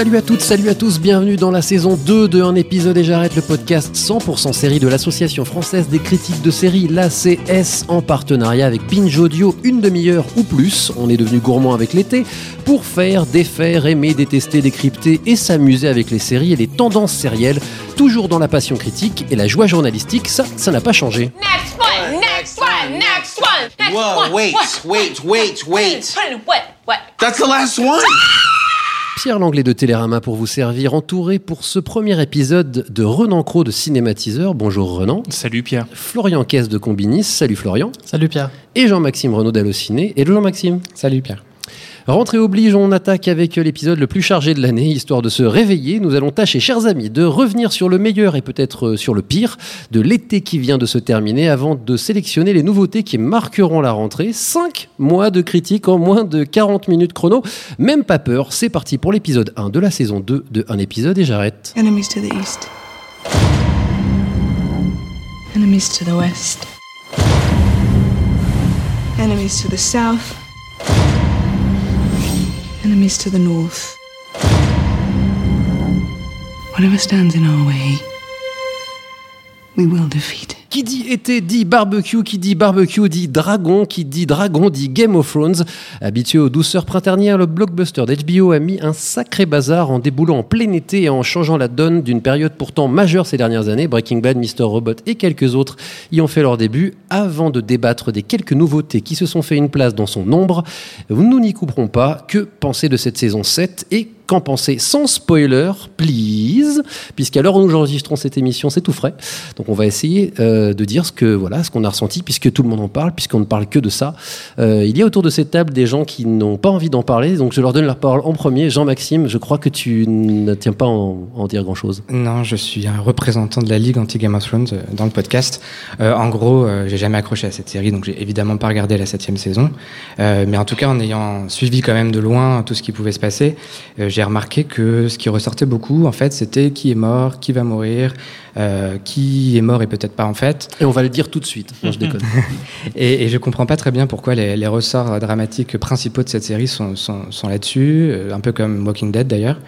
Salut à toutes, salut à tous, bienvenue dans la saison 2 de Un épisode et j'arrête le podcast 100% série de l'Association française des critiques de séries, l'ACS, en partenariat avec Binge Audio, une demi-heure ou plus. On est devenu gourmand avec l'été pour faire, défaire, aimer, détester, décrypter et s'amuser avec les séries et les tendances sérielles, toujours dans la passion critique et la joie journalistique, ça, ça n'a pas changé. Next one, next one, next one, next Whoa, one. wait, what? wait, wait, wait. What? That's the last one? Pierre Langlais de Télérama pour vous servir, entouré pour ce premier épisode de Renan Cros de Cinématiseur. Bonjour Renan. Salut Pierre. Florian Caisse de Combinis. Salut Florian. Salut Pierre. Et Jean-Maxime Renaud d'Allociné. Hello Jean-Maxime. Salut Pierre. Rentrée oblige, on attaque avec l'épisode le plus chargé de l'année, histoire de se réveiller. Nous allons tâcher, chers amis, de revenir sur le meilleur et peut-être euh, sur le pire de l'été qui vient de se terminer avant de sélectionner les nouveautés qui marqueront la rentrée. 5 mois de critique en moins de 40 minutes chrono. Même pas peur, c'est parti pour l'épisode 1 de la saison 2 de Un épisode et j'arrête. Enemies to the east. Enemies to the west. Enemies to the south. Enemies to the north. Whatever stands in our way, we will defeat. Qui dit été dit barbecue, qui dit barbecue dit dragon, qui dit dragon dit Game of Thrones. Habitué aux douceurs printanières, le blockbuster d'HBO a mis un sacré bazar en déboulant en plein été et en changeant la donne d'une période pourtant majeure ces dernières années. Breaking Bad, Mr. Robot et quelques autres y ont fait leur début. Avant de débattre des quelques nouveautés qui se sont fait une place dans son nombre, nous n'y couperons pas. Que penser de cette saison 7 et qu'en penser sans spoiler, please, puisqu'à l'heure où nous enregistrons cette émission, c'est tout frais. Donc on va essayer euh, de dire ce que voilà, ce qu'on a ressenti, puisque tout le monde en parle, puisqu'on ne parle que de ça. Euh, il y a autour de cette table des gens qui n'ont pas envie d'en parler, donc je leur donne la parole en premier. Jean-Maxime, je crois que tu ne tiens pas à en, dire grand-chose. Non, je suis un représentant de la Ligue anti-Game of Thrones euh, dans le podcast. En gros, j'ai jamais accroché à cette série, donc j'ai évidemment pas regardé la septième saison. Mais en tout cas, en ayant suivi quand même de loin tout ce qui pouvait se passer, euh, j'ai remarqué que ce qui ressortait beaucoup, en fait, c'était qui est mort, qui va mourir, euh, qui est mort et peut-être pas en fait. Et on va le dire tout de suite. Non, je déconne. Et, et je comprends pas très bien pourquoi les, les ressorts dramatiques principaux de cette série sont, sont, sont là-dessus, euh, un peu comme Walking Dead d'ailleurs.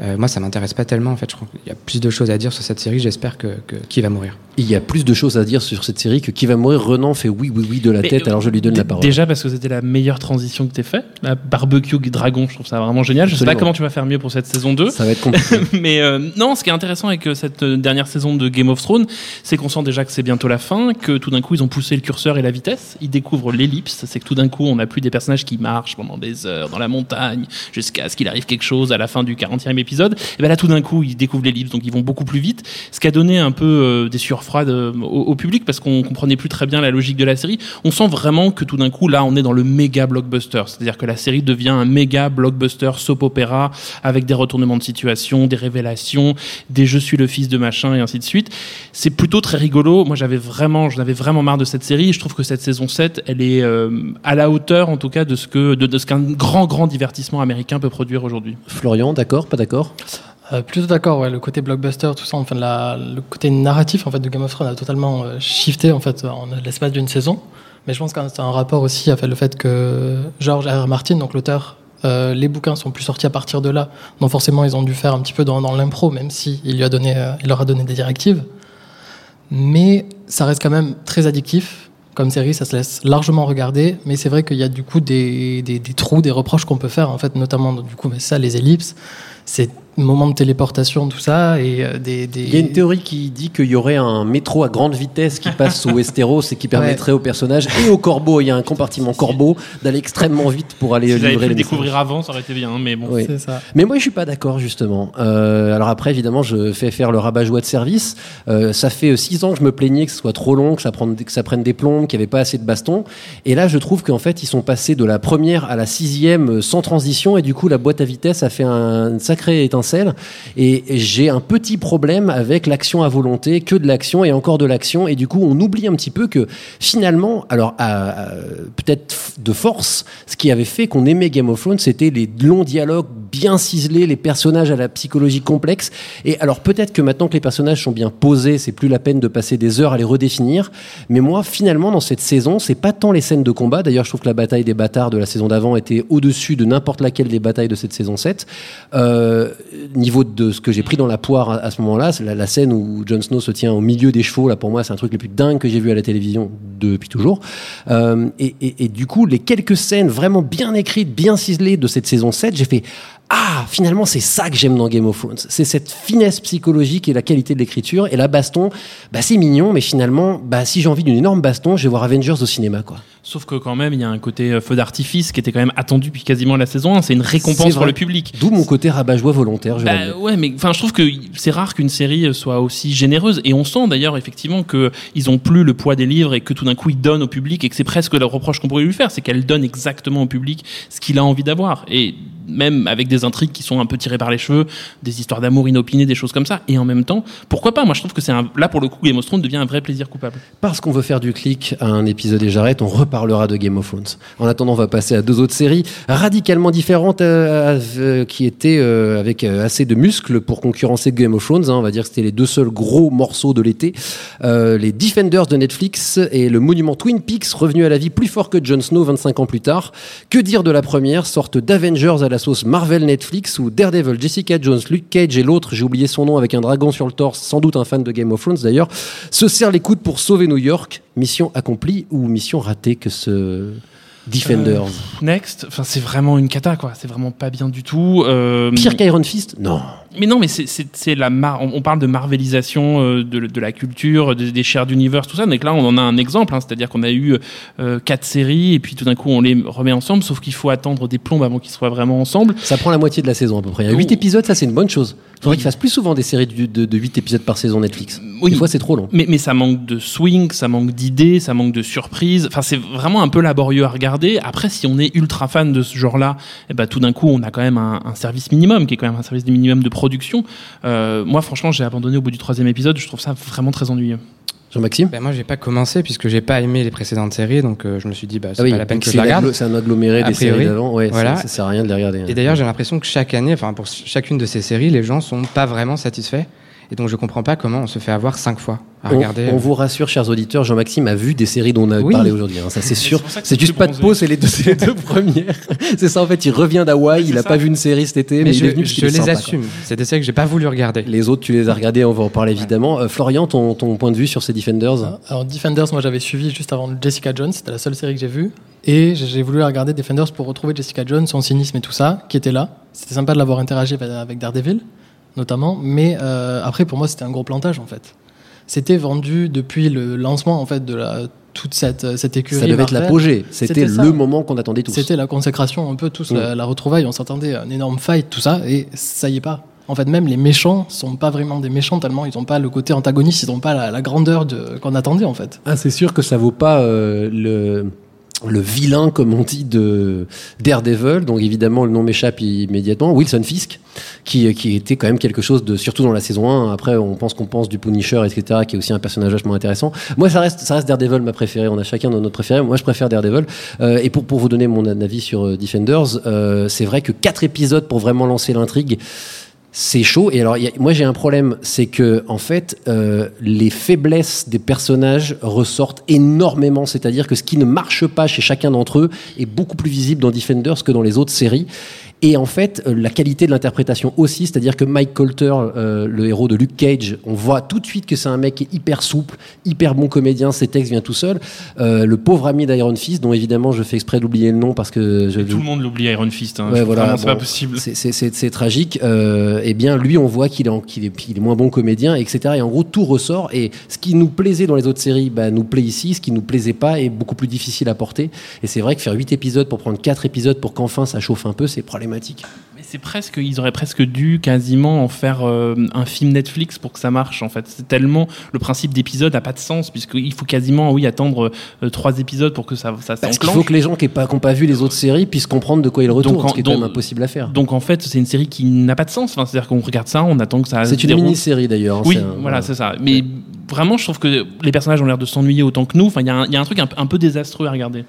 Euh, moi, ça m'intéresse pas tellement. En fait, je crois qu'il y a plus de choses à dire sur cette série. J'espère que, que qui va mourir. Il y a plus de choses à dire sur cette série que qui va mourir. Renan fait oui, oui, oui de la Mais, tête, alors je lui donne la parole. Déjà parce que c'était la meilleure transition que t'aies fait. La barbecue dragon, je trouve ça vraiment génial. Je sais pas Absolument. comment tu vas faire mieux pour cette saison 2. Ça va être compliqué. Mais euh, non, ce qui est intéressant avec euh, cette dernière saison de Game of Thrones, c'est qu'on sent déjà que c'est bientôt la fin, que tout d'un coup ils ont poussé le curseur et la vitesse. Ils découvrent l'ellipse, c'est que tout d'un coup on n'a plus des personnages qui marchent pendant des heures dans la montagne jusqu'à ce qu'il arrive quelque chose à la fin du 40e épisode. Et ben là tout d'un coup ils découvrent l'ellipse, donc ils vont beaucoup plus vite. Ce qui a donné un peu euh, des sueurs froides euh, au, public parce qu'on comprenait plus très bien la logique de la série. On sent vraiment que tout d'un coup là on est dans le méga blockbuster, c'est-à-dire que la série devient un méga blockbuster soap opéra avec des retournements de situation, des révélations, des je suis le fils de machin et ainsi de suite. C'est plutôt très rigolo. Moi, j'avais vraiment, j'en avais vraiment marre de cette série. Je trouve que cette saison 7, elle est euh, à la hauteur, en tout cas, de ce qu'un grand, grand divertissement américain peut produire aujourd'hui. Florian, d'accord, pas d'accord? Euh, plutôt d'accord, le côté blockbuster, tout ça, enfin, le côté narratif en fait, de Game of Thrones a totalement euh, shifté en, fait, en l'espace d'une saison. Mais je pense que c'est un rapport aussi avec le fait que George R. Martin, donc l'auteur, euh, les bouquins sont plus sortis à partir de là. Donc forcément, ils ont dû faire un petit peu dans, dans l'impro, même si il, lui a donné, il leur a donné des directives. Mais ça reste quand même très addictif. Comme série, ça se laisse largement regarder, mais c'est vrai qu'il y a du coup des, des, trous, des reproches qu'on peut faire, en fait, notamment du coup, ça, les ellipses, c'est moments de téléportation, tout ça, et euh, des, des- Il y a une théorie qui dit qu'il y aurait un métro à grande vitesse qui passe sous Westeros et qui permettrait aux personnages et aux corbeaux, il y a un compartiment corbeau, d'aller extrêmement vite pour aller Si livrer le les découvrir messages. avant, ça aurait été bien, mais bon. Oui. C'est ça. Mais moi, je suis pas d'accord justement. Euh, alors après, évidemment, je fais faire le rabat-joie de service. Euh, ça fait six ans que je me plaignais que ce soit trop long, que ça prenne, que ça prenne des plombs, qu'il n'y avait pas assez de bastons. Et là, je trouve qu'en fait, ils sont passés de la première à la sixième sans transition, et du coup, la boîte à vitesse a fait un, une sacrée Et j'ai un petit problème avec l'action à volonté, que de l'action et encore de l'action. Et du coup, on oublie un petit peu que finalement, alors peut-être de force, ce qui avait fait qu'on aimait Game of Thrones, c'était les longs dialogues bien ciselés, les personnages à la psychologie complexe. Et alors peut-être que maintenant que les personnages sont bien posés, c'est plus la peine de passer des heures à les redéfinir. Mais moi, finalement, dans cette saison, c'est pas tant les scènes de combat. D'ailleurs, je trouve que la bataille des bâtards de la saison d'avant était au-dessus de n'importe laquelle des batailles de cette saison 7. Euh, niveau de ce que j'ai pris dans la poire à, ce moment-là, c'est la, scène où Jon Snow se tient au milieu des chevaux. Là, pour moi, c'est un truc le plus dingue que j'ai vu à la télévision depuis toujours. Euh, et- et du coup, les quelques scènes vraiment bien écrites, bien ciselées de cette saison 7, j'ai fait ah, finalement, c'est ça que j'aime dans Game of Thrones. C'est cette finesse psychologique et la qualité de l'écriture. Et la baston, bah, c'est mignon, mais finalement, bah, si j'ai envie d'une énorme baston, je vais voir Avengers au cinéma, quoi. Sauf que quand même, il y a un côté euh, feu d'artifice qui était quand même attendu depuis quasiment la saison 1. C'est une récompense pour le public. D'où mon côté rabat-joie volontaire, je Bah, ouais, mais enfin, je trouve que c'est rare qu'une série soit aussi généreuse. Et on sent d'ailleurs effectivement que ils ont plus le poids des livres et que tout d'un coup ils donnent au public et que c'est presque le reproche qu'on pourrait lui faire, c'est qu'elle donne exactement au public ce qu'il a envie d'avoir. Et même avec des intrigues qui sont un peu tirées par les cheveux, des histoires d'amour inopinées, des choses comme ça. Et en même temps, pourquoi pas? Moi, je trouve que c'est un... là pour le coup, Game of Thrones devient un vrai plaisir coupable. Parce qu'on veut faire du clic à un épisode et j'arrête, on reparlera de Game of Thrones. En attendant, on va passer à deux autres séries radicalement différentes euh, euh, qui étaient euh, avec euh, assez de muscles pour concurrencer Game of Thrones. hein. on va dire que c'était les deux seuls gros morceaux de l'été. Euh, les Defenders de Netflix et le monument Twin Peaks revenu à la vie plus fort que Jon Snow 25 ans plus tard. Que dire de la première, sorte d'Avengers à la sauce Marvel Netflix où Daredevil, Jessica Jones, Luke Cage et l'autre, j'ai oublié son nom avec un dragon sur le torse, sans doute un fan de Game of Thrones d'ailleurs, se serrent les coudes pour sauver New York. Mission accomplie ou mission ratée que ce Defenders? Next, enfin c'est vraiment une cata quoi. C'est vraiment pas bien du tout. Euh, Pire qu'Iron Fist? Non. Mais non, mais c'est- la mar on, on parle de marvelisation euh, de, de la culture, de- des shared universe, tout ça. Donc là, on en a un exemple, hein, c'est-à-dire qu'on a eu euh, quatre séries et puis tout d'un coup, on les remet ensemble, sauf qu'il faut attendre des plombes avant qu'ils soient vraiment ensemble. Ça prend la moitié de la saison à peu près. Il y a 8 épisodes, ça c'est une bonne chose. Il faudrait qu'ils fassent plus souvent des séries de, de, de 8 épisodes par saison Netflix. Des fois c'est trop long. Mais, mais ça manque de swing, ça manque d'idées, ça manque de surprises. Enfin, c'est vraiment un peu laborieux à regarder. Après, si on est ultra fan de ce genre-là, eh ben, tout d'un coup, on a quand même un, un service minimum, qui est quand même un service minimum de production. Euh, moi, franchement, j'ai abandonné au bout du troisième épisode. Je trouve ça vraiment très ennuyeux. Jean-Maxime ben Moi, j'ai pas commencé puisque j'ai pas aimé les précédentes séries, donc euh, je me suis dit, bah, c'est Ah oui, pas la peine que je c'est la regarde. c'est un aggloméré des séries d'avant. Ouais, voilà. ça, ça sert à rien de les regarder. hein. Et d'ailleurs, j'ai l'impression que chaque année, enfin pour chacune de ces séries, les gens sont pas vraiment satisfaits. Et donc je comprends pas comment on se fait avoir cinq fois à On, regarder. on euh, vous rassure, chers auditeurs, Jean-Maxime a vu des séries dont on a Oui. parlé aujourd'hui. hein, ça c'est sûr. C'est juste pas de pause, c'est les deux, c'est les deux premières. c'est ça en fait, il revient d'Hawaï, il a ça. pas vu une série cet été, mais, mais il je, est venu je les sympa, assume. C'est des séries que j'ai pas voulu regarder. Les autres, tu les as regardés, on va en parler évidemment. Euh, Florian, ton, ton point de vue sur ces Defenders Alors Defenders, moi j'avais suivi juste avant Jessica Jones, c'était la seule série que j'ai vue. Et j'ai voulu regarder Defenders pour retrouver Jessica Jones, son cynisme et tout ça, qui était là. C'était sympa de l'avoir interagi avec Daredevil, notamment. Mais euh, après, pour moi, c'était un gros plantage en fait. C'était vendu depuis le lancement en fait de la, toute cette, cette écurie. Ça devait être Marvel. l'apogée. C'était ça. le moment qu'on attendait tous. C'était la consécration, un peu tous, Mm. la, la retrouvaille. On s'attendait à un énorme fight, tout ça, et ça y est pas. En fait, même les méchants sont pas vraiment des méchants tellement ils ont pas le côté antagoniste, ils ont pas la, la grandeur de- qu'on attendait en fait. Ah, c'est sûr que ça vaut pas euh, le le vilain, comme on dit, de Daredevil. Donc évidemment, le nom m'échappe immédiatement. Wilson Fisk, qui, qui était quand même quelque chose de, surtout dans la saison 1. Après, on pense qu'on pense du Punisher, etc., qui est aussi un personnage vachement intéressant. Moi, ça reste, ça reste Daredevil ma préférée. On a chacun notre préféré. Moi, je préfère Daredevil. Euh, et pour, pour vous donner mon avis sur euh, Defenders, euh, c'est vrai que quatre épisodes pour vraiment lancer l'intrigue. C'est chaud. Et alors, moi, j'ai un problème, c'est que en fait, euh, les faiblesses des personnages ressortent énormément. C'est-à-dire que ce qui ne marche pas chez chacun d'entre eux est beaucoup plus visible dans Defenders que dans les autres séries. Et en fait, euh, la qualité de l'interprétation aussi, c'est-à-dire que Mike Colter, euh, le héros de Luke Cage, on voit tout de suite que c'est un mec qui est hyper souple, hyper bon comédien, ses textes viennent tout seul. Euh, le pauvre ami d'Iron Fist, dont évidemment je fais exprès d'oublier le nom parce que je, Tout le monde l'oublie Iron Fist. Hein. Ouais, voilà, c'est bon, pas possible. C'est- tragique. Euh, eh bien, lui, on voit qu'il est, qu'il est, qu'il est moins bon comédien, etc. Et en gros, tout ressort. Et ce qui nous plaisait dans les autres séries, bah, nous plaît ici. Ce qui nous plaisait pas est beaucoup plus difficile à porter. Et c'est vrai que faire 8 épisodes pour prendre 4 épisodes pour qu'enfin ça chauffe un peu, c'est problématique. Mais c'est presque, ils auraient presque dû quasiment en faire euh, un film Netflix pour que ça marche en fait. C'est tellement le principe d'épisode n'a pas de sens puisqu'il faut quasiment oui attendre euh, trois épisodes pour que ça ça Parce qu'il faut que les gens qui n'ont pas, vu les autres séries puissent comprendre de quoi ils retournent, Donc, en- ce qui est quand donc- même impossible à faire. Donc en fait, c'est une série qui n'a pas de sens. Enfin, c'est-à-dire qu'on regarde ça, on attend que ça. C'est une mini-série d'ailleurs. hein, Oui, un- voilà, c'est ça. Mais vraiment, je trouve que les personnages ont l'air de s'ennuyer autant que nous. Enfin, il y, a un- il y a un truc un, un peu désastreux à regarder.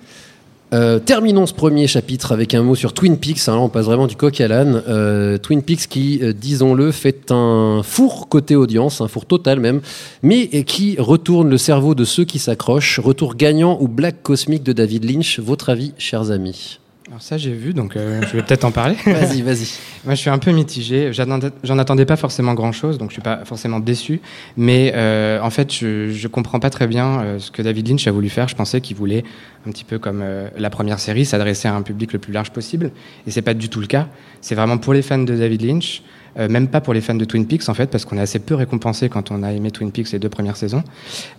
Euh, terminons ce premier chapitre avec un mot sur Twin Peaks. hein, on passe vraiment du coq à l'âne. Euh, Twin Peaks qui, euh, disons-le, fait un four côté audience, un four total même, mais qui retourne le cerveau de ceux qui s'accrochent. Retour gagnant ou blague cosmique de David Lynch. Votre avis, chers amis? Alors ça j'ai vu, donc euh, je vais peut-être en parler. Vas-y, vas-y. Moi je suis un peu mitigé. J'en attendais pas forcément grand-chose, donc je suis pas forcément déçu. Mais euh, en fait, je, je comprends pas très bien euh, ce que David Lynch a voulu faire. Je pensais qu'il voulait un petit peu comme euh, la première série, s'adresser à un public le plus large possible. Et c'est pas du tout le cas. C'est vraiment pour les fans de David Lynch. Euh, même pas pour les fans de Twin Peaks en fait, parce qu'on est assez peu récompensé quand on a aimé Twin Peaks les deux premières saisons.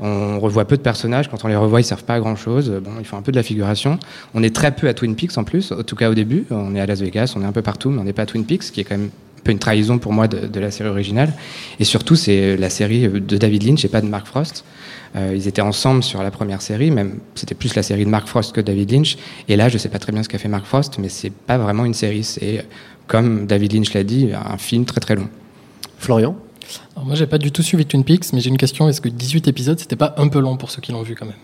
On revoit peu de personnages, quand on les revoit, ils servent pas à grand chose. Bon, ils font un peu de la figuration. On est très peu à Twin Peaks en plus, en tout cas au début. On est à Las Vegas, on est un peu partout, mais on n'est pas à Twin Peaks, qui est quand même un peu une trahison pour moi de, la série originale. Et surtout, c'est la série de David Lynch et pas de Mark Frost. Euh, ils étaient ensemble sur la première série, même c'était plus la série de Mark Frost que David Lynch. Et là, je sais pas très bien ce qu'a fait Mark Frost, mais c'est pas vraiment une série. Comme David Lynch l'a dit, un film très très long. Florian Alors moi, j'ai pas du tout suivi Twin Peaks, mais j'ai une question. Est-ce que 18 épisodes, c'était pas un peu long pour ceux qui l'ont vu quand même?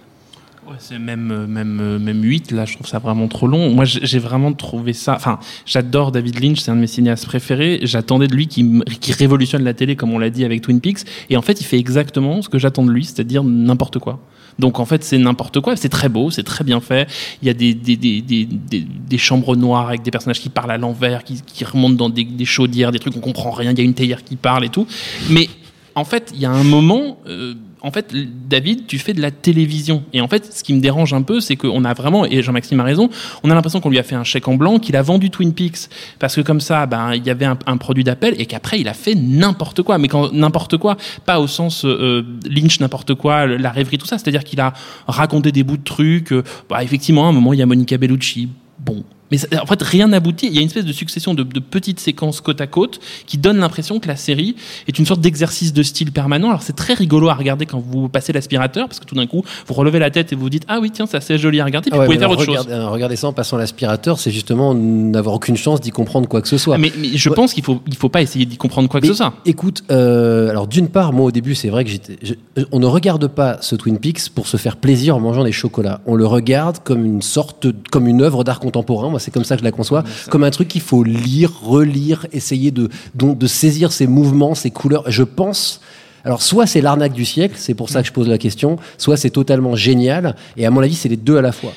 C'est même, euh, même, euh, même 8, là, je trouve ça vraiment trop long. Moi, j'ai vraiment trouvé ça. Enfin, j'adore David Lynch, c'est un de mes cinéastes préférés. J'attendais de lui qu'il qui révolutionne la télé, comme on l'a dit avec Twin Peaks. Et en fait, il fait exactement ce que j'attends de lui, c'est-à-dire n'importe quoi. Donc en fait, c'est n'importe quoi. C'est très beau, c'est très bien fait. Il y a des, des, des, des, chambres noires avec des personnages qui parlent à l'envers, qui, qui remontent dans des, chaudières, des trucs on comprend rien. Il y a une théière qui parle et tout. Mais en fait, il y a un moment. euh, en fait, David, tu fais de la télévision. Et en fait, ce qui me dérange un peu, c'est qu'on a vraiment, et Jean-Maxime a raison, on a l'impression qu'on lui a fait un chèque en blanc, qu'il a vendu Twin Peaks. Parce que comme ça, ben, il y avait un, un produit d'appel et qu'après, il a fait n'importe quoi. Mais quand n'importe quoi, pas au sens euh, Lynch, n'importe quoi, la rêverie, tout ça. C'est-à-dire qu'il a raconté des bouts de trucs. euh, bah, effectivement, à un moment, il y a Monica Bellucci. Bon. Mais ça- en fait, rien n'aboutit. Il y a une espèce de succession de, de petites séquences côte à côte qui donne l'impression que la série est une sorte d'exercice de style permanent. Alors c'est très rigolo à regarder quand vous passez l'aspirateur parce que tout d'un coup vous relevez la tête et vous vous dites ah oui tiens ça c'est joli à regarder puis Ah ouais, vous pouvez faire autre chose. euh, Regardez ça en passant l'aspirateur, c'est justement n'avoir aucune chance d'y comprendre quoi que ce soit. Ah, Mais, mais je Ouais. pense qu'il faut il faut pas essayer d'y comprendre quoi que ce soit. Écoute, euh, alors d'une part, moi au début, c'est vrai que j'étais. on ne regarde pas ce Twin Peaks pour se faire plaisir en mangeant des chocolats. On le regarde comme une sorte, comme une œuvre d'art contemporain. Moi, c'est comme ça que je la conçois, comme un truc qu'il faut lire, relire, essayer de, saisir ses mouvements, ses couleurs. Je pense. Alors, soit c'est l'arnaque du siècle, c'est pour ça que je pose la question, soit c'est totalement génial, et à mon avis, c'est les deux à la fois.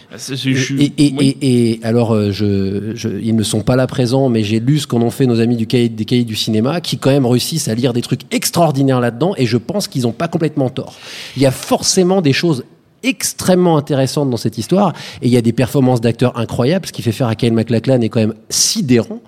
Je- Et, et- oui. et- et alors, euh, je, je- ils ne sont pas là présents, mais j'ai lu ce qu'en ont fait nos amis du cahier, des cahiers du cinéma, qui quand même réussissent à lire des trucs extraordinaires là-dedans, et je pense qu'ils n'ont pas complètement tort. Il y a forcément des choses extrêmement intéressantes dans cette histoire, et il y a des performances d'acteurs incroyables, ce qui fait faire à Kyle MacLachlan est quand même sidérant,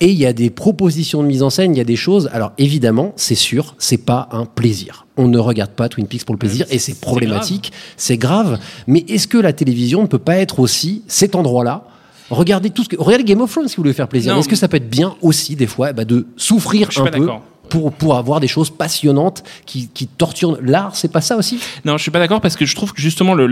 et il y a des propositions de mise en scène, il y a des choses, alors évidemment, c'est sûr, c'est pas un plaisir. On ne regarde pas Twin Peaks pour le plaisir, et c'est problématique, c'est grave, mais est-ce que la télévision ne peut pas être aussi cet endroit-là Regardez tout ce que regardez Game of Thrones si vous voulez faire plaisir. Est-ce que ça peut être bien aussi des fois bah, de souffrir Je suis un peu. Pour, avoir des choses passionnantes qui, torturent l'art C'est pas ça aussi? Non, je suis pas d'accord parce que je trouve que justement le,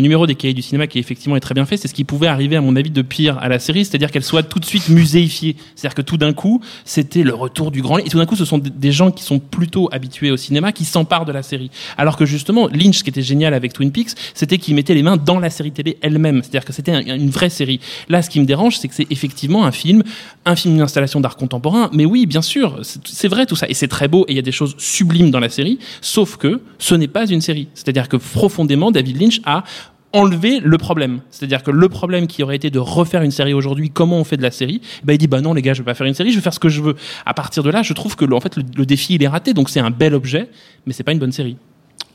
numéro des cahiers du cinéma qui effectivement est très bien fait, c'est ce qui pouvait arriver à mon avis de pire à la série, c'est-à-dire qu'elle soit tout de suite muséifiée. C'est-à-dire que tout d'un coup, c'était le retour du grand et tout d'un coup, ce sont des- gens qui sont plutôt habitués au cinéma qui s'emparent de la série. Alors que justement, Lynch, ce qui était génial avec Twin Peaks, c'était qu'il mettait les mains dans la série télé elle-même. C'est-à-dire que c'était un- une vraie série. Là, ce qui me dérange, c'est que c'est effectivement un film, un film d'installation d'art contemporain. Mais oui, bien sûr, c'est vrai ça et c'est très beau et il y a des choses sublimes dans la série. Sauf que ce n'est pas une série. C'est-à-dire que profondément, David Lynch a enlever le problème. C'est-à-dire que le problème qui aurait été de refaire une série aujourd'hui, comment on fait de la série, bah, il dit bah non les gars, je vais pas faire une série, je vais faire ce que je veux. À partir de là, je trouve que le- en fait le, le défi il est raté, donc c'est un bel objet, mais c'est pas une bonne série.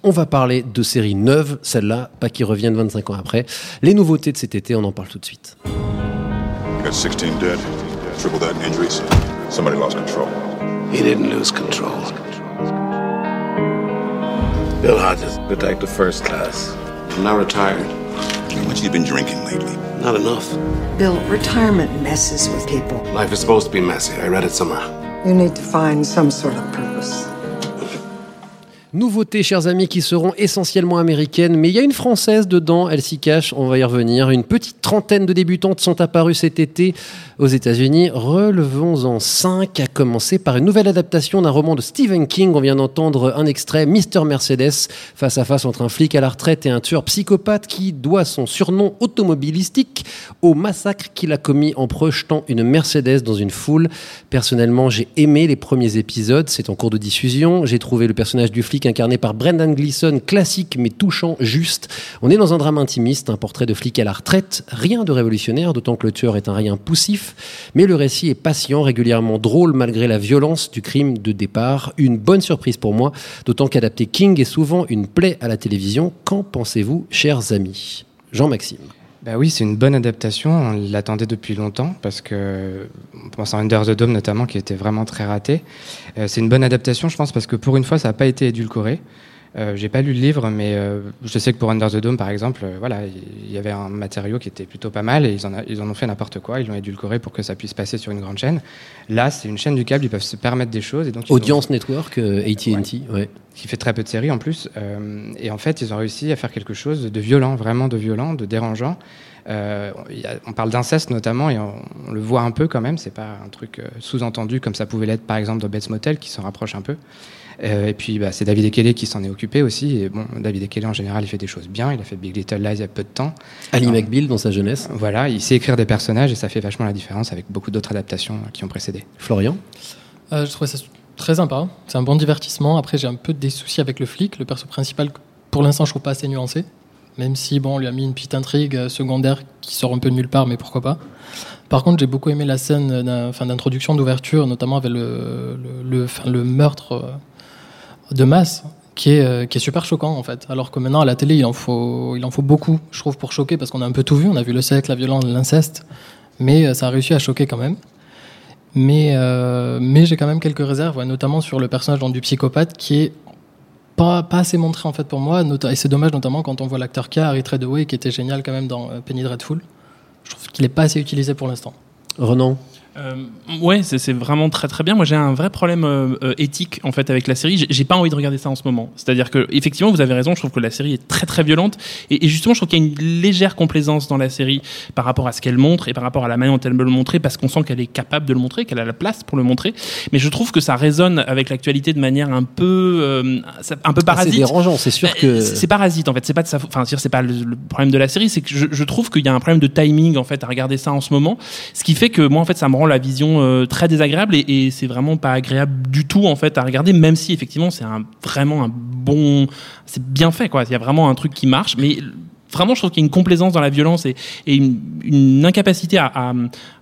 On va parler de séries neuves, celle-là, pas qui reviennent 25 ans après. Les nouveautés de cet été, on en parle tout de suite. We got 16 dead, triple that in injuries. Somebody lost control. He didn't lose control. Bill Hodges, detective first class. I'm now retired. How much you been drinking lately? Not enough. Bill, retirement messes with people. Life is supposed to be messy. I read it somewhere. You need to find some sort of purpose. Nouveautés, chers amis, qui seront essentiellement américaines, mais il y a une française dedans, elle s'y cache, on va y revenir. Une petite trentaine de débutantes sont apparues cet été aux États-Unis. Relevons-en cinq, à commencer par une nouvelle adaptation d'un roman de Stephen King. On vient d'entendre un extrait, Mr. Mercedes, face à face entre un flic à la retraite et un tueur psychopathe qui doit son surnom automobilistique au massacre qu'il a commis en projetant une Mercedes dans une foule. Personnellement, j'ai aimé les premiers épisodes, c'est en cours de diffusion. J'ai trouvé le personnage du flic incarné par Brendan Gleeson classique mais touchant, juste. On est dans un drame intimiste, un portrait de flic à la retraite, rien de révolutionnaire, d'autant que le tueur est un rien poussif, mais le récit est patient, régulièrement drôle malgré la violence du crime de départ. Une bonne surprise pour moi, d'autant qu'adapter King est souvent une plaie à la télévision. Qu'en pensez-vous, chers amis? Jean-Maxime. Bah oui, c'est une bonne adaptation. On l'attendait depuis longtemps parce que, on pense à Under the Dome notamment, qui était vraiment très raté. Euh, c'est une bonne adaptation, je pense, parce que pour une fois, ça n'a pas été édulcoré. Euh, j'ai pas lu le livre, mais euh, je sais que pour Under the Dome, par exemple, euh, voilà, il y avait un matériau qui était plutôt pas mal et ils en, a- ils en ont fait n'importe quoi. Ils l'ont édulcoré pour que ça puisse passer sur une grande chaîne. Là, c'est une chaîne du câble, ils peuvent se permettre des choses et donc ils ont- Audience Network, euh, AT&T, ouais. qui fait très peu de séries en plus. Et en fait, ils ont réussi à faire quelque chose de violent, vraiment de violent, de dérangeant. Euh, on parle d'inceste notamment, et on, on le voit un peu quand même. C'est pas un truc euh, sous-entendu comme ça pouvait l'être par exemple dans Bates Motel, qui s'en rapproche un peu. Euh, et puis, bah, c'est David Ekele qui s'en est occupé aussi. Et bon, David Ekele en général, il fait des choses bien. Il a fait Big Little Lies il y a peu de temps. Ali Alors, McBeal dans sa jeunesse. Voilà, il sait écrire des personnages et ça fait vachement la différence avec beaucoup d'autres adaptations euh, qui ont précédé. Florian Euh, je trouvais ça très sympa. C'est un bon divertissement. Après, j'ai un peu des soucis avec le flic. Le perso principal, pour l'instant, je trouve pas assez nuancé. Même si, bon, on lui a mis une petite intrigue euh, secondaire qui sort un peu de nulle part, mais pourquoi pas. Par contre, j'ai beaucoup aimé la scène d'introduction, d'ouverture, notamment avec le, le, le- le meurtre euh, de masse, qui est, euh, qui est super choquant, en fait. Alors que maintenant, à la télé, il en faut, il en faut beaucoup, je trouve, pour choquer, parce qu'on a un peu tout vu. On a vu le sexe, la violence, l'inceste. Mais euh, ça a réussi à choquer quand même. Mais, euh, mais j'ai quand même quelques réserves, notamment sur le personnage du psychopathe qui est pas, pas assez montré en fait pour moi. Et c'est dommage notamment quand on voit l'acteur K, Harry qui était génial quand même dans Penny Dreadful. Je trouve qu'il n'est pas assez utilisé pour l'instant. Renan? Euh, ouais, c'est vraiment très très bien. Moi, j'ai un vrai problème euh, euh, éthique en fait avec la série. J'ai- pas envie de regarder ça en ce moment. C'est-à-dire que effectivement, vous avez raison. Je trouve que la série est très très violente et, et justement, je trouve qu'il y a une légère complaisance dans la série par rapport à ce qu'elle montre et par rapport à la manière dont elle veut le montrer, parce qu'on sent qu'elle est capable de le montrer, qu'elle a la place pour le montrer. Mais je trouve que ça résonne avec l'actualité de manière un peu euh, un peu Ah, parasite. C'est dérangeant, c'est sûr Bah, que. c'est parasite en fait c'est pas de sa enfin c'est pas le, le problème de la série c'est que je, je trouve qu'il y a un problème de timing en fait à regarder ça en ce moment ce qui fait que moi en fait ça me la vision euh, très désagréable et, et c'est vraiment pas agréable du tout en fait à regarder même si effectivement c'est un vraiment un bon c'est bien fait quoi. Il y a vraiment un truc qui marche mais Vraiment, je trouve qu'il y a une complaisance dans la violence et, et une, une incapacité à, à,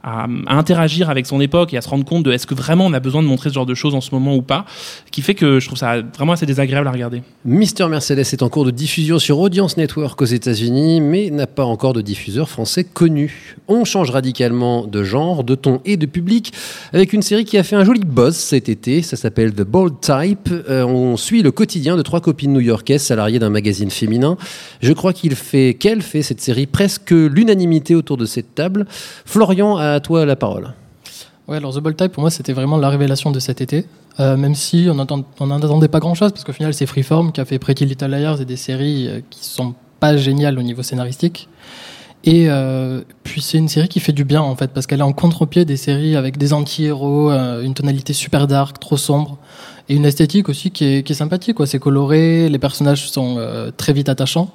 à- à interagir avec son époque et à se rendre compte de est-ce que vraiment on a besoin de montrer ce genre de choses en ce moment ou pas, qui fait que je trouve ça vraiment assez désagréable à regarder. Mister Mercedes est en cours de diffusion sur Audience Network aux États-Unis, mais n'a pas encore de diffuseur français connu. On change radicalement de genre, de ton et de public avec une série qui a fait un joli buzz cet été. Ça s'appelle The Bold Type. Euh, on suit le quotidien de trois copines new-yorkaises salariées d'un magazine féminin. Je crois qu'il fait, qu'elle fait cette série presque l'unanimité autour de cette table. Florian, à toi la parole. Ouais, alors The Bold Type, pour moi, c'était vraiment la révélation de cet été. Euh, même si on n'en attendait pas grand-chose, parce qu'au final, c'est Freeform qui a fait Pretty Little Liars et des séries euh, qui sont pas géniales au niveau scénaristique. Et euh, puis c'est une série qui fait du bien en fait parce qu'elle est en contre-pied des séries avec des anti-héros, euh, une tonalité super dark, trop sombre et une esthétique aussi qui est, sympathique. C'est coloré, les personnages sont très vite attachants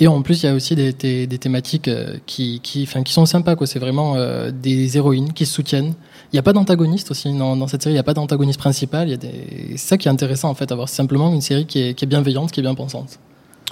et en plus il y a aussi des, des, des thématiques euh, qui, qui, enfin, qui sont sympas. Quoi. C'est vraiment euh, des héroïnes qui se soutiennent. Il n'y a pas d'antagoniste aussi dans, dans cette série. Il n'y a pas d'antagoniste principal. Il y a des... C'est ça qui est intéressant en fait, avoir simplement une série qui est, qui est bienveillante, qui est bien pensante.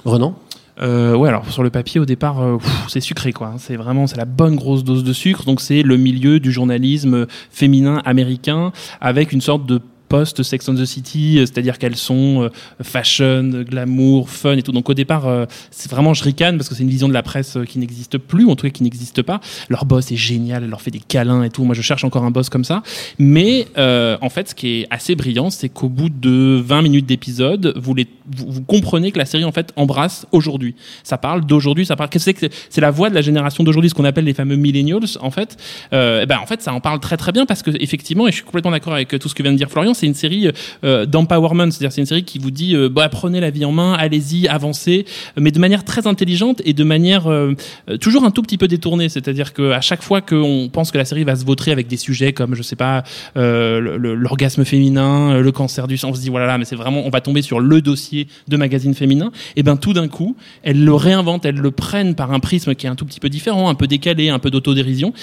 Renan? Euh, ouais, alors sur le papier, au départ, euh, pff, c'est sucré, quoi. C'est vraiment, c'est la bonne grosse dose de sucre. Donc c'est le milieu du journalisme féminin américain avec une sorte de post Sex and the City, euh, c'est-à-dire qu'elles sont euh, fashion, glamour, fun et tout. Donc au départ, euh, c'est vraiment je ricane parce que c'est une vision de la presse qui n'existe plus, ou en tout cas qui n'existe pas. Leur boss est génial, elle leur fait des câlins et tout. Moi, je cherche encore un boss comme ça. Mais euh, en fait, ce qui est assez brillant, c'est qu'au bout de 20 minutes d'épisode, vous, les, vous, comprenez que la série en fait embrasse aujourd'hui. Ça parle d'aujourd'hui, ça parle. Qu'est-ce que c'est la voix de la génération d'aujourd'hui, ce qu'on appelle les fameux millennials. En fait, euh, eh ben en fait, ça en parle très très bien parce que effectivement, et je suis complètement d'accord avec tout ce que vient de dire Florian, c'est une série euh, d'empowerment, c'est-à-dire c'est une série qui vous dit euh, bah prenez la vie en main, allez-y, avancez, mais de manière très intelligente et de manière euh, euh, toujours un tout petit peu détournée. C'est-à-dire que à chaque fois qu'on pense que la série va se vautrer avec des sujets comme je sais pas l'orgasme féminin, le cancer du sang, on se dit voilà là, mais c'est vraiment on va tomber sur le dossier de magazine féminin. Et ben tout d'un coup, elles le réinventent, elles le prennent par un prisme qui est un tout petit peu différent, un peu décalé, un peu d'autodérision.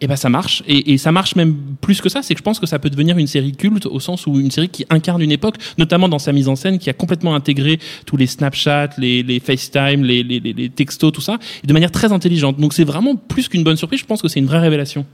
Et ben ça marche. Et ça marche même plus que ça, c'est que je pense que ça peut devenir une série culte au sens où une série qui incarne une époque, notamment dans sa mise en scène, qui a complètement intégré tous les Snapchat, les, les FaceTime, les, les, les, textos, tout ça, de manière très intelligente. Donc c'est vraiment plus qu'une bonne surprise. Je pense que c'est une vraie révélation.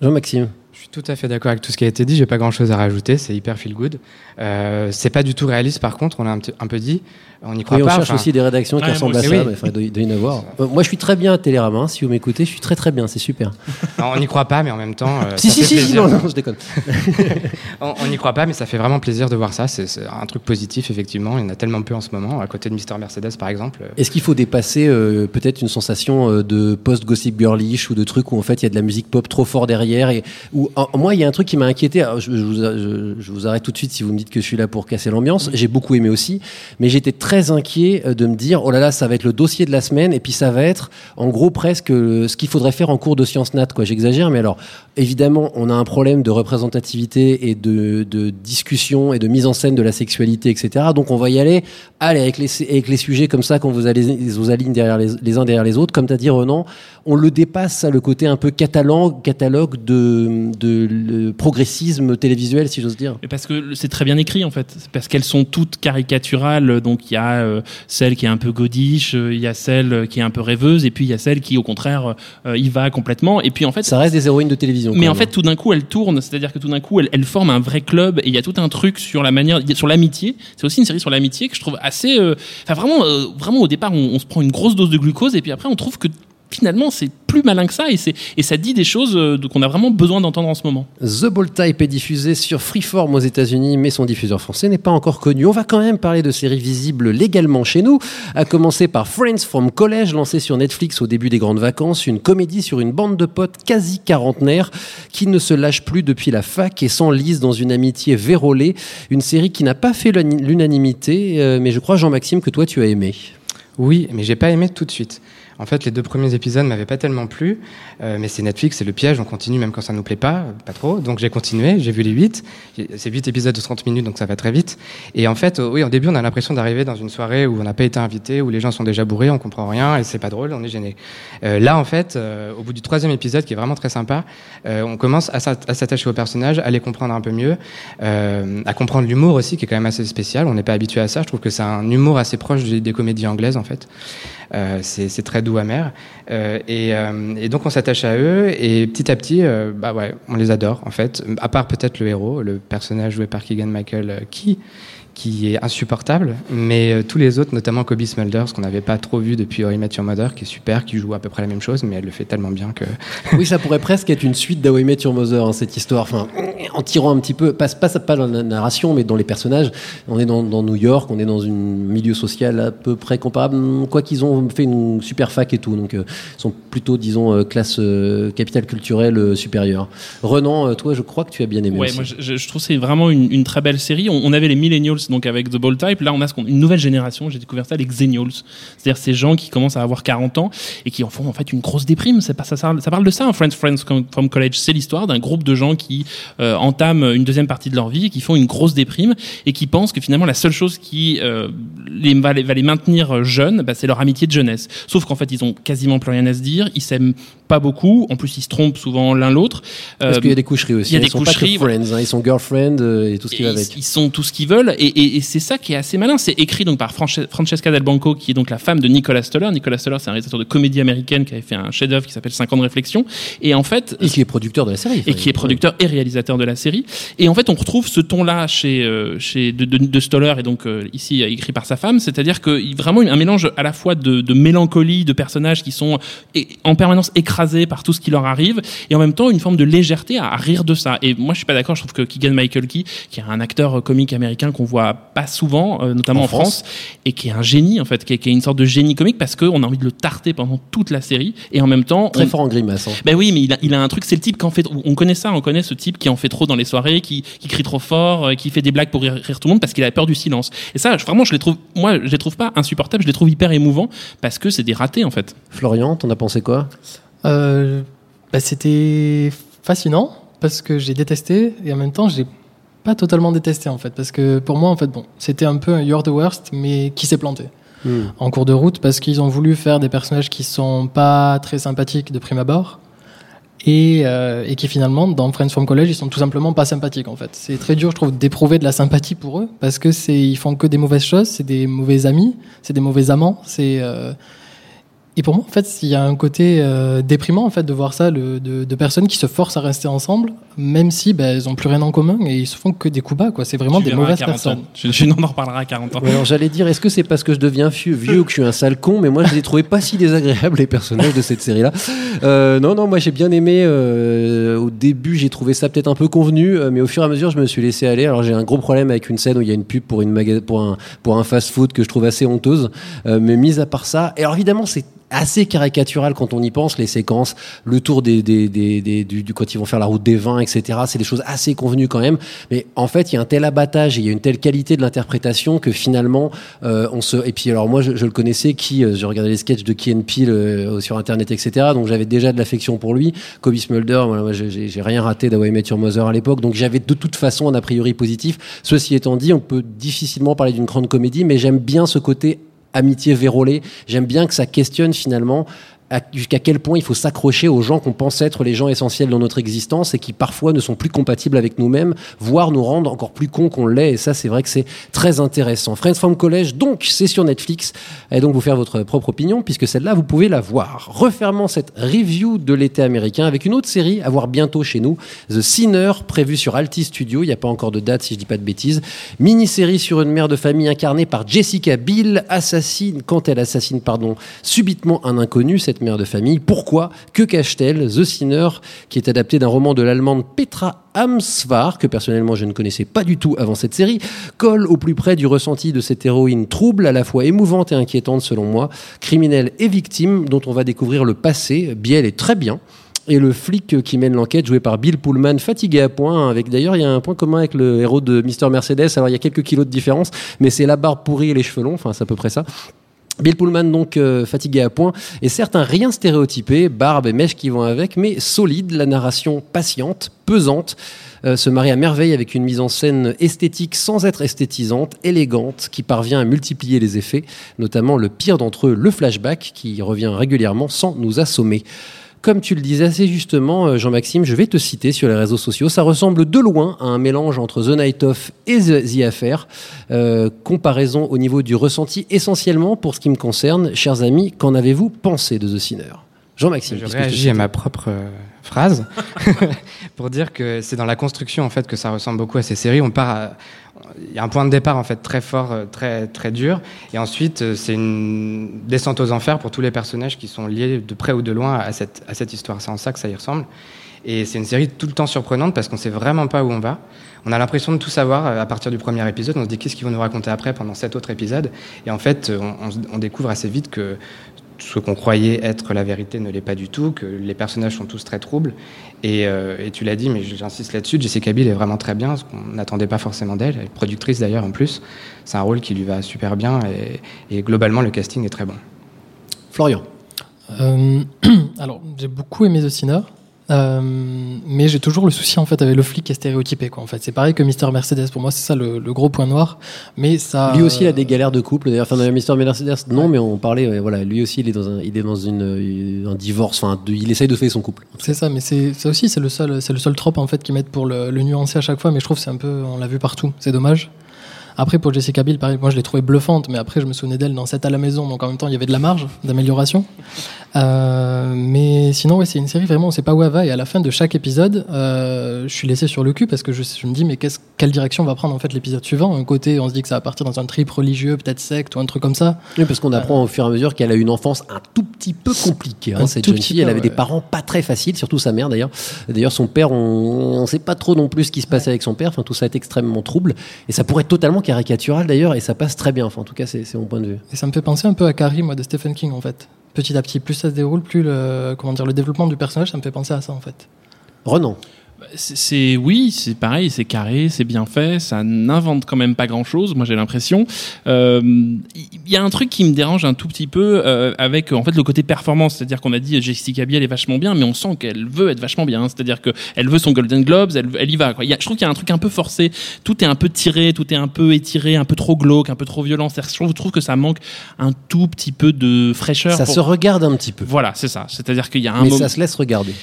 Jean-Maxime. Je suis tout à fait d'accord avec tout ce qui a été dit. J'ai pas grand chose à rajouter. C'est hyper feel good. Euh, c'est pas du tout réaliste. Par contre, on l'a un, peu dit. On n'y croit Oui, on pas. cherche enfin- aussi des rédactions qui ressemblent à ça. Oui. enfin, il doit, il doit y en avoir. Euh, moi, je suis très bien à Télérama. hein, Si vous m'écoutez, je suis très très bien. C'est super. Non, on n'y croit pas, mais en même temps. euh, si, si, si, plaisir. non, non, je déconne. on on n'y croit pas, mais ça fait vraiment plaisir de voir ça. C'est un truc positif, effectivement. Il y en a tellement peu en ce moment. À côté de Mister Mercedes, par exemple. Est-ce qu'il faut dépasser euh, peut-être une sensation euh, de post-gossip girlish ou de trucs où en fait il y a de la musique pop trop fort derrière et où en- moi il y a un truc qui m'a inquiété. Alors, je, je vous, a- je- je vous arrête tout de suite si vous me dites que je suis là pour casser l'ambiance. J'ai beaucoup aimé aussi, mais j'étais très inquiet euh, de me dire oh là là ça va être le dossier de la semaine et puis ça va être en gros presque ce qu'il faudrait faire en cours de sciences nat quoi. J'exagère, mais alors évidemment on a un problème de représentativité et de, de discussion et de mise en scène de la sexualité etc. Donc on va y aller allez avec les avec les sujets comme ça qu'on vous, allez- vous aligne derrière les, les uns derrière les autres comme t'as dit Renan on le dépasse ça le côté un peu catalan catalogue de, de le progressisme télévisuel si j'ose dire parce que c'est très bien écrit en fait, parce qu'elles sont toutes caricaturales. Donc il y a euh, celle qui est un peu godiche, euh, il y a celle qui est un peu rêveuse, et puis il y a celle qui au contraire euh, y va complètement. Et puis en fait, ça reste des héroïnes de télévision mais en fait, tout d'un coup, elle tourne, c'est-à-dire que tout d'un coup, elle, elle forme un vrai club et il y a tout un truc sur la manière, sur l'amitié. C'est aussi une série sur l'amitié que je trouve assez, enfin vraiment, vraiment au départ, on, on se prend une grosse dose de glucose et puis après, on trouve que finalement, c'est plus malin que ça et c'est et ça dit des choses euh, qu'on a vraiment besoin d'entendre en ce moment. The Bold Type est diffusé sur Freeform aux États-Unis, mais son diffuseur français n'est pas encore connu. On va quand même parler de séries visibles légalement chez nous, à commencer par Friends from College, lancé sur Netflix au début des grandes vacances, une comédie sur une bande de potes quasi quarantenaires qui ne se lâche plus depuis la fac et s'enlise dans une amitié vérolée. Une série qui n'a pas fait l'unanimité, euh, mais je crois Jean-Maxime que toi tu as aimé. Oui, mais j'ai pas aimé tout de suite. En fait, les deux premiers épisodes m'avaient pas tellement plu, euh, mais c'est Netflix, c'est le piège, on continue même quand ça nous plaît pas, euh, pas trop. Donc j'ai continué, j'ai vu les 8. C'est 8 épisodes de 30 minutes, donc ça va très vite. Et en fait, euh, oui, au début, on a l'impression d'arriver dans une soirée où on n'a pas été invité, où les gens sont déjà bourrés, on comprend rien, et c'est pas drôle, on est gêné. Là, en fait, au bout du troisième épisode, qui est vraiment très sympa, on commence à s'at- à s'attacher aux personnages, à les comprendre un peu mieux, à comprendre l'humour aussi, qui est quand même assez spécial. On n'est pas habitué à ça. Je trouve que c'est un humour assez proche des, des comédies anglaises, en fait. C'est très doux amer. Euh, et, euh, et donc on s'attache à eux et petit à petit, euh, bah ouais, on les adore en fait. À part peut-être le héros, le personnage joué par Keegan Michael, qui qui est insupportable, mais euh, tous les autres, notamment Kobe Smulders, qu'on n'avait pas trop vu depuis How I Met Your Mother, qui est super, qui joue à peu près la même chose, mais elle le fait tellement bien que. Oui, ça pourrait presque être une suite d'How I Met Your Mother, hein, cette histoire. Enfin, en tirant un petit peu, pas, pas, pas dans la narration, mais dans les personnages. On est dans, dans New York, on est dans un milieu social à peu près comparable, quoi qu'ils ont fait une super fac et tout. Donc, euh, ils sont plutôt, disons, euh, classe euh, capitale culturelle euh, supérieure. Renan, euh, toi, je crois que tu as bien aimé Ouais, aussi. moi je, je- trouve que c'est vraiment une, une très belle série. On, on avait les millennials donc avec The Bold Type. Là, on a ce une nouvelle génération. J'ai découvert ça, les xennials. C'est-à-dire ces gens qui commencent à avoir 40 ans et qui en font en fait une grosse déprime. Pas ça, ça, ça parle de ça. hein, Friends, Friends from College, c'est l'histoire d'un groupe de gens qui, euh, entament une deuxième partie de leur vie, et qui font une grosse déprime et qui pensent que finalement la seule chose qui euh, les, va, les, va les maintenir jeunes, bah, c'est leur amitié de jeunesse. Sauf qu'en fait, ils ont quasiment plus rien à se dire, ils s'aiment pas beaucoup, en plus ils se trompent souvent l'un l'autre. Parce Euh, qu'il y a des coucheries aussi. il y a ils sont coucheries, pas que friends, hein, ils sont girlfriend euh, et tout ce qui va avec. Ils, ils sont tout ce qu'ils veulent et, et- et c'est ça qui est assez malin. C'est écrit donc par Francesca Del Banco, qui est donc la femme de Nicolas Stoller. Nicolas Stoller, c'est un réalisateur de comédie américaine qui avait fait un chef-d'œuvre qui s'appelle 5 ans de réflexion. Et en fait, Et qui est producteur de la série. et qui est producteur et réalisateur de la série. Et en fait, on retrouve ce ton-là chez euh, chez de, de, de Stoller et donc euh, ici écrit par sa femme, c'est-à-dire que vraiment un mélange à la fois de, de mélancolie, de personnages qui sont en permanence écrasés par tout ce qui leur arrive, et en même temps une forme de légèreté à, à rire de ça. Et moi, je suis pas d'accord. Je trouve que Keegan Michael Key, qui est un acteur euh, comique américain qu'on voit pas souvent, euh, notamment En en, France. et qui est un génie en fait, qui est, qui est une sorte de génie comique parce qu'on a envie de le tarter pendant toute la série, et en même temps Très on- fort en grimace. hein. ben oui, mais il a, il a un truc, c'est le type qui en fait. On connaît ça, on connaît ce type qui en fait trop dans les soirées, qui, qui crie trop fort, euh, qui fait des blagues pour rire, rire tout le monde parce qu'il a peur du silence. Et ça, je- vraiment, je les trouve, moi, je les trouve pas insupportables, je les trouve hyper émouvants parce que c'est des ratés en fait. Florian, t'en as pensé quoi? Euh, bah, c'était fascinant parce que j'ai détesté et en même temps j'ai pas totalement détesté en fait parce que pour moi en fait bon c'était un peu un You're the Worst mais qui s'est planté Hmm. en cours de route parce qu'ils ont voulu faire des personnages qui sont pas très sympathiques de prime abord et, euh, et qui finalement dans Friends from College ils sont tout simplement pas sympathiques en fait c'est très dur je trouve d'éprouver de la sympathie pour eux parce que c'est ils font que des mauvaises choses c'est des mauvais amis c'est des mauvais amants c'est euh, et pour moi, en fait, il y a un côté euh, déprimant en fait de voir ça, le, de, de personnes qui se forcent à rester ensemble, même si ben, elles ont plus rien en commun et ils se font que des coups bas. Quoi. C'est vraiment Tu des mauvaises 40 personnes. ans. Je, je n'en reparlera à 40 ans. Ouais, alors j'allais dire, est-ce que c'est parce que je deviens vieux, vieux ou que je suis un sale con Mais moi, je les ai trouvés pas si désagréables les personnages de cette série-là. Euh, non, non, moi j'ai bien aimé. euh, au début, j'ai trouvé ça peut-être un peu convenu, euh, mais au fur et à mesure, je me suis laissé aller. Alors j'ai un gros problème avec une scène où il y a une pub pour une maga- pour un pour un fast-food que je trouve assez honteuse. Euh, mais mis à part ça, et alors évidemment, c'est assez caricatural quand on y pense, les séquences, le tour des, des, des, du, du- quand ils vont faire la route des vins, etc. C'est des choses assez convenues quand même. Mais en fait, il y a un tel abattage et il y a une telle qualité de l'interprétation que finalement, euh, on se. Et puis alors moi, je, je le connaissais, qui, euh, je regardais les sketchs de Key and euh, sur Internet, etc. Donc j'avais déjà de l'affection pour lui. Kobe Smulder, voilà, moi, j'ai- rien raté d'Hawaii Met Your à l'époque, donc j'avais de toute façon un a priori positif. Ceci étant dit, on peut difficilement parler d'une grande comédie, mais j'aime bien ce côté amitié vérolée. J'aime bien que ça questionne finalement jusqu'à quel point il faut s'accrocher aux gens qu'on pense être les gens essentiels dans notre existence et qui parfois ne sont plus compatibles avec nous-mêmes, voire nous rendre encore plus cons qu'on l'est. Et ça, c'est vrai que c'est très intéressant. Friends from College, donc, c'est sur Netflix. Et donc, vous faire votre propre opinion, puisque celle-là, vous pouvez la voir. Refermons cette review de l'été américain avec une autre série à voir bientôt chez nous, The Sinner, prévue sur Alti Studio. Il n'y a pas encore de date, si je dis pas de bêtises. Mini-série sur une mère de famille incarnée par Jessica Biel, assassine, quand elle assassine, pardon, subitement un inconnu, cette mère de famille. Pourquoi Que cache-t-elle The Sinner, qui est adapté d'un roman de l'allemande Petra Amsvar, que personnellement je ne connaissais pas du tout avant cette série, colle au plus près du ressenti de cette héroïne trouble, à la fois émouvante et inquiétante selon moi, criminelle et victime, dont on va découvrir le passé. Biel est très bien. Et le flic qui mène l'enquête, joué par Bill Pullman, fatigué à point, avec d'ailleurs il y a un point commun avec le héros de Mister Mercedes, alors il y a quelques kilos de différence, mais c'est la barbe pourrie et les cheveux longs, enfin c'est à peu près ça. Bill Pullman donc euh, fatigué à point et certes un rien stéréotypé, barbe et mèche qui vont avec, mais solide, la narration patiente, pesante, euh, se marie à merveille avec une mise en scène esthétique sans être esthétisante, élégante, qui parvient à multiplier les effets, notamment le pire d'entre eux, le flashback, qui revient régulièrement sans nous assommer. Comme tu le disais assez justement, euh, Jean-Maxime, je vais te citer sur les réseaux sociaux. Ça ressemble de loin à un mélange entre The Night Of et The, Affair. Euh, comparaison au niveau du ressenti, essentiellement pour ce qui me concerne. Chers amis, qu'en avez-vous pensé de The Sinner? Jean-Maxime, Je réagis à ma propre euh, phrase pour dire que c'est dans la construction en fait que ça ressemble beaucoup à ces séries. On part, il y a un point de départ en fait très fort, euh, très très dur, et ensuite euh, c'est une descente aux enfers pour tous les personnages qui sont liés de près ou de loin à cette à cette histoire. C'est en ça que ça y ressemble. Et c'est une série tout le temps surprenante parce qu'on sait vraiment pas où on va. On a l'impression de tout savoir euh, à partir du premier épisode. On se dit qu'est-ce qu'ils vont nous raconter après pendant sept autres épisodes? Et en fait, on découvre assez vite que ce qu'on croyait être la vérité ne l'est pas du tout, que les personnages sont tous très troubles. Et, euh, et tu l'as dit, mais j'insiste là-dessus, Jessica Biel est vraiment très bien, ce qu'on n'attendait pas forcément d'elle. Elle est productrice d'ailleurs en plus. C'est un rôle qui lui va super bien et, et globalement le casting est très bon. Florian. Euh, alors, j'ai beaucoup aimé The Sinner. Euh, mais j'ai toujours le souci en fait avec le flic qui est stéréotypé quoi. En fait, c'est pareil que Mister Mercedes. Pour moi, c'est ça le, le gros point noir. Mais ça. Lui aussi, il a des galères de couple. D'ailleurs, enfin, Mister Mercedes, non, mais on parlait. voilà, lui aussi, il est dans un, il est dans une, un divorce. Enfin, il essaye de sauver son couple. C'est ça, mais c'est ça aussi, c'est le seul, c'est le seul trope en fait qu'ils mettent pour le, le nuancer à chaque fois. Mais je trouve que c'est un peu, on l'a vu partout. C'est dommage. Après pour Jessica Biel, pareil, moi je l'ai trouvée bluffante, mais après je me souvenais d'elle dans 7 à la maison, donc en même temps il y avait de la marge d'amélioration. Euh, mais sinon, ouais, c'est une série vraiment, on sait pas où elle va. Et à la fin de chaque épisode, euh, je suis laissé sur le cul parce que je, je me dis, mais quelle direction va prendre en fait l'épisode suivant? Un côté, on se dit que ça va partir dans un trip religieux, peut-être secte ou un truc comme ça. Oui, parce qu'on apprend au fur et à mesure qu'elle a une enfance un tout petit peu compliquée. hein, cette jeune fille, elle avait des parents pas très faciles, surtout sa mère d'ailleurs. D'ailleurs, son père, on ne sait pas trop non plus ce qui se passait avec son père. Enfin, tout ça est extrêmement trouble. Et ça pourrait être totalement caricatural d'ailleurs, et ça passe très bien. Enfin, en tout cas, c'est c'est mon point de vue. Et ça me fait penser un peu à Carrie, moi, de Stephen King, en fait. Petit à petit, plus ça se déroule, plus le, comment dire, le développement du personnage, ça me fait penser à ça, en fait. Renan. C'est- C'est oui, c'est pareil, c'est carré, c'est bien fait, ça n'invente quand même pas grand chose. Moi j'ai l'impression. Euh, Il y a un truc qui me dérange un tout petit peu euh, avec en fait le côté performance, c'est-à-dire qu'on a dit Jessica Biel est vachement bien, mais on sent qu'elle veut être vachement bien. hein. C'est-à-dire que elle veut son Golden Globes, elle, elle y va. Quoi. Y a- je trouve qu'il y a un truc un peu forcé. Tout est un peu tiré, tout est un peu étiré, un peu trop glauque, un peu trop violent. C'est-à-dire que Je trouve, je trouve que ça manque un tout petit peu de fraîcheur. Ça pour- se regarde un petit peu. Voilà, c'est ça. C'est-à-dire qu'il y a un Mais moment. ça se laisse regarder.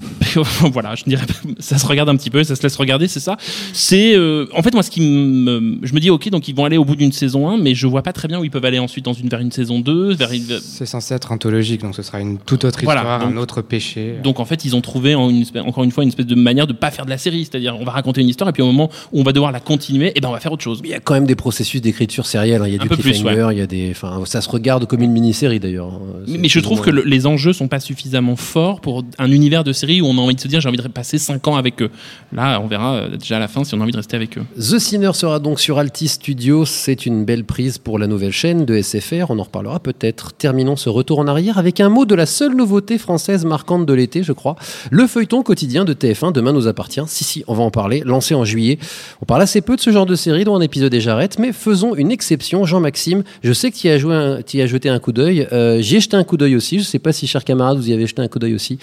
voilà, je dirais, pas- ça se regarde un petit peu, ça se laisse regarder, c'est ça. C'est, euh, en fait, moi, ce qui me, je me dis, ok, donc ils vont aller au bout d'une saison 1, mais je vois pas très bien où ils peuvent aller ensuite dans une, vers une saison 2, vers une, C'est censé être anthologique, donc ce sera une toute autre Voilà, histoire, donc- un autre péché. donc en fait, ils ont trouvé en une espèce- encore une fois une espèce de manière de pas faire de la série, c'est-à-dire on va raconter une histoire et puis au moment où on va devoir la continuer, et ben on va faire autre chose. Il y a quand même des processus d'écriture sérielle. hein. Il y a Un du peu plus, cliffhanger, il y a des. Enfin, ça se regarde comme une mini-série d'ailleurs. hein. Mais, mais je trouve moins- que le- les enjeux sont pas suffisamment forts pour un univers de série où on a envie de se dire j'ai envie de passer 5 ans avec eux. Là, on verra euh, déjà à la fin si on a envie de rester avec eux. The Sinner sera donc sur Altis Studio. C'est une belle prise pour la nouvelle chaîne de SFR. On en reparlera peut-être. Terminons ce retour en arrière avec un mot de la seule nouveauté française marquante de l'été, je crois. Le feuilleton quotidien de TF1 Demain nous appartient. Si, si, on va en parler. Lancé en juillet. On parle assez peu de ce genre de série, dont un épisode et j'arrête. Mais faisons une exception. Jean-Maxime, je sais que tu as, as jeté un coup d'œil. Euh, J'y ai jeté un coup d'œil aussi. Je sais pas si, chers camarades, vous y avez jeté un coup d'œil aussi.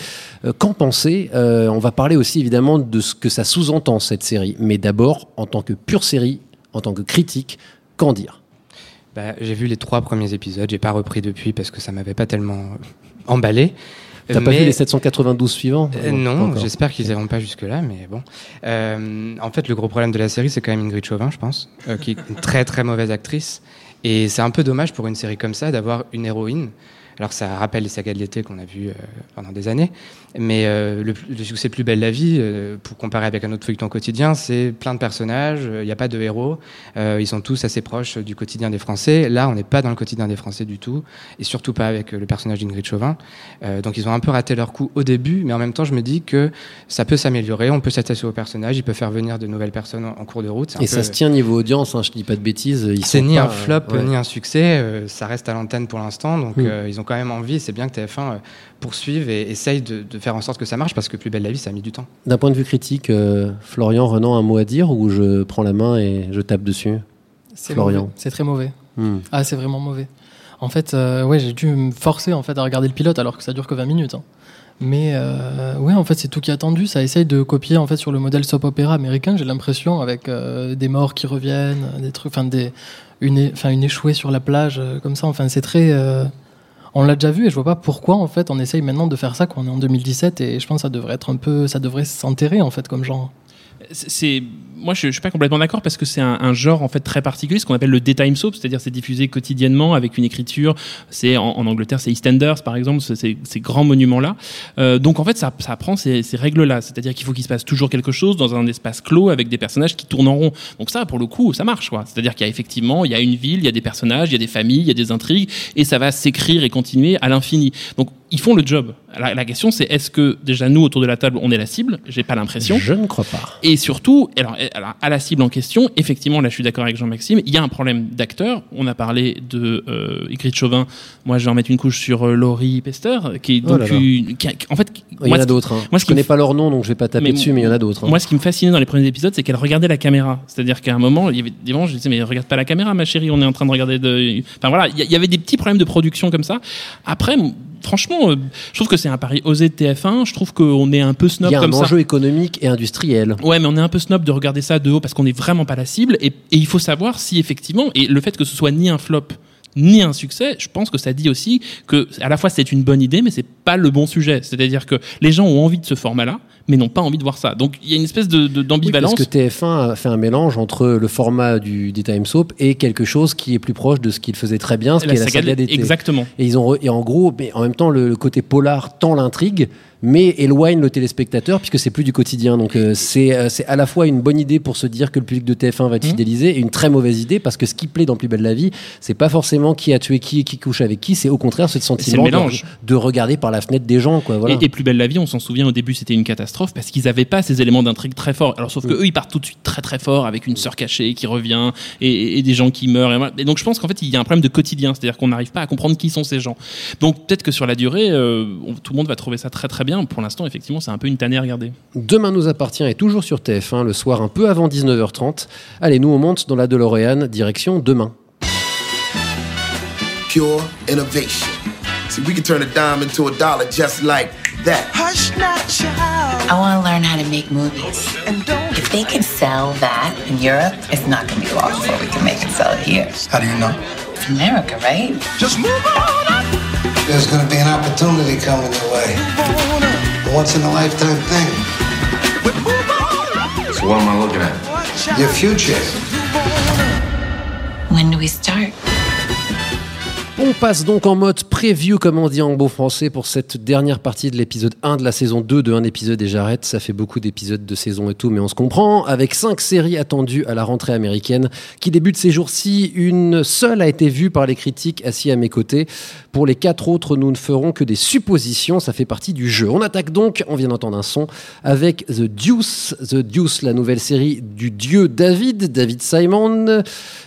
Euh, Qu'en pensez Euh, On va parler aussi évidemment de ce que ça sous-entend cette série. Mais d'abord, en tant que pure série, en tant que critique, qu'en dire? Bah, j'ai vu les trois premiers épisodes, j'ai pas repris depuis parce que ça m'avait pas tellement emballé. T'as pas vu les 792 suivants? Euh, non, j'espère qu'ils iront pas jusque-là, mais bon. Euh, en fait, le gros problème de la série, c'est quand même Ingrid Chauvin, je pense, euh, qui est une très très mauvaise actrice. Et c'est un peu dommage pour une série comme ça d'avoir une héroïne. Alors ça rappelle les sagas de l'été qu'on a vues pendant des années, mais euh, le, le succès Plus belle la vie, euh, pour comparer avec un autre feuilleton quotidien, c'est plein de personnages, il n'y a pas de héros, euh, ils sont tous assez proches du quotidien des Français. Là, on n'est pas dans le quotidien des Français du tout, et surtout pas avec euh, le personnage d'Ingrid Chauvin. Euh, donc ils ont un peu raté leur coup au début, mais en même temps, je me dis que ça peut s'améliorer, on peut s'attacher au personnage, il peut faire venir de nouvelles personnes en, en cours de route. Et peu- ça se tient niveau audience, hein, je dis pas de bêtises. ils c'est ni pas- un flop ouais. ni un succès, euh, ça reste à l'antenne pour l'instant, donc Mm. euh, ils ont quand même envie. C'est bien que TF1 euh, poursuive et essaye de, de faire en sorte que ça marche parce que Plus belle la vie, ça a mis du temps. D'un point de vue critique, euh, Florian, Renan, un mot à dire ou je prends la main et je tape dessus C'est Florian. mauvais. C'est très mauvais. Hmm. Ah, c'est vraiment mauvais. En fait, euh, ouais, j'ai dû me forcer en fait à regarder le pilote alors que ça dure que 20 minutes. hein. Mais euh, ouais, en fait, c'est tout qui est attendu. Ça essaye de copier en fait sur le modèle soap opéra américain. J'ai l'impression avec euh, des morts qui reviennent, des trucs, enfin des une, enfin une échouée sur la plage euh, comme ça. Enfin, c'est très. On l'a déjà vu et je vois pas pourquoi en fait on essaye maintenant de faire ça quand on est en 2017 et je pense que ça devrait être un peu, ça devrait s'enterrer en fait comme genre. C'est- moi je, je suis pas complètement d'accord parce que c'est un, un genre en fait très particulier ce qu'on appelle le daytime soap c'est-à-dire c'est diffusé quotidiennement avec une écriture. C'est en, Angleterre c'est EastEnders par exemple ces, grands monuments là donc en fait ça, ça prend ces, ces règles là c'est-à-dire qu'il faut qu'il se passe toujours quelque chose dans un espace clos avec des personnages qui tournent en rond. Donc ça pour le coup ça marche quoi. C'est-à-dire qu'il y a effectivement il y a une ville il y a des personnages il y a des familles il y a des intrigues et ça va s'écrire et continuer à l'infini. Donc ils font le job la, la question c'est est-ce que déjà nous autour de la table on est la cible? J'ai pas l'impression Je ne crois pas. et surtout, alors, alors, à la cible en question, effectivement, là je suis d'accord avec Jean-Maxime, il y a un problème d'acteur. On a parlé de euh, Ygritte Chauvin. Moi, je vais en mettre une couche sur euh, Laurie Pester, qui est Oh donc là là. une- qui a- en fait, Il y en a d'autres. hein. Moi, je connais pas leur nom, donc je vais pas taper Mais dessus, mais il y en a d'autres. hein. moi, ce qui me fascinait dans les premiers épisodes, c'est qu'elle regardait la caméra. C'est-à-dire qu'à un moment, il y avait des moments, je disais, mais regarde pas la caméra, ma chérie, on est en train de regarder de. Enfin voilà, il y, avait des petits problèmes de production comme ça. Après, franchement, euh, je trouve que c'est un pari osé de TF1. Je trouve qu'on est un peu snob Il y a un comme ça. enjeu économique et industriel. Ouais, mais on est un peu snob de regarder ça de haut parce qu'on n'est vraiment pas la cible. Et, et il faut savoir si effectivement, et le fait que ce soit ni un flop ni un succès, je pense que ça dit aussi que à la fois c'est une bonne idée, mais c'est pas le bon sujet. C'est-à-dire que les gens ont envie de ce format-là, mais n'ont pas envie de voir ça. Donc il y a une espèce de Oui, d'ambivalence. parce que TF1 a fait un mélange entre le format du Daytime Soap et quelque chose qui est plus proche de ce qu'il faisait très bien, ce qui est la saga d'été. exactement. Et ils ont et en gros, mais en même temps, le, le côté polar tend l'intrigue, mais éloigne le téléspectateur puisque c'est plus du quotidien. Donc euh, c'est euh, c'est à la fois une bonne idée pour se dire que le public de TF1 va être Mmh. fidélisé et une très mauvaise idée parce que ce qui plaît dans Plus belle la vie, c'est pas forcément qui a tué qui et qui couche avec qui, c'est au contraire ce sentiment de, de regarder par la fenêtre des gens. Quoi, voilà. Et, et Plus belle la vie, on s'en souvient au début, c'était une catastrophe parce qu'ils n'avaient pas ces éléments d'intrigue très forts. Alors sauf que Mm. eux, ils partent tout de suite très très fort avec une sœur cachée qui revient et, et des gens qui meurent. Et, voilà. Et donc je pense qu'en fait, il y a un problème de quotidien, c'est-à-dire qu'on n'arrive pas à comprendre qui sont ces gens. Donc peut-être que sur la durée, euh, tout le monde va trouver ça très très bien. Pour l'instant, effectivement, c'est un peu une tannée à regarder. Demain nous appartient est toujours sur TF1 le soir un peu avant 19h30. Allez, nous on monte dans la DeLorean direction demain. Pure innovation. See, we can turn a dime into a dollar just like that. Hush now, child. I want to learn how to make movies. And don't. If they can sell that in Europe, it's not going to be long before we can make and sell it here. How do you know? It's America, right? Just move on up. There's going to be an opportunity coming your way. A once in a lifetime thing. So what am I looking at? Your future. When do we start? On passe donc en mode preview, comme on dit en beau français, pour cette dernière partie de l'épisode 1 de la saison 2 de un épisode et j'arrête. Ça fait beaucoup d'épisodes de saison et tout, mais on se comprend. Avec cinq séries attendues à la rentrée américaine qui débute ces jours-ci, une seule a été vue par les critiques assis à mes côtés. Pour les quatre autres, nous ne ferons que des suppositions. Ça fait partie du jeu. On attaque donc, on vient d'entendre un son, avec The Deuce. The Deuce, la nouvelle série du dieu David, David Simon,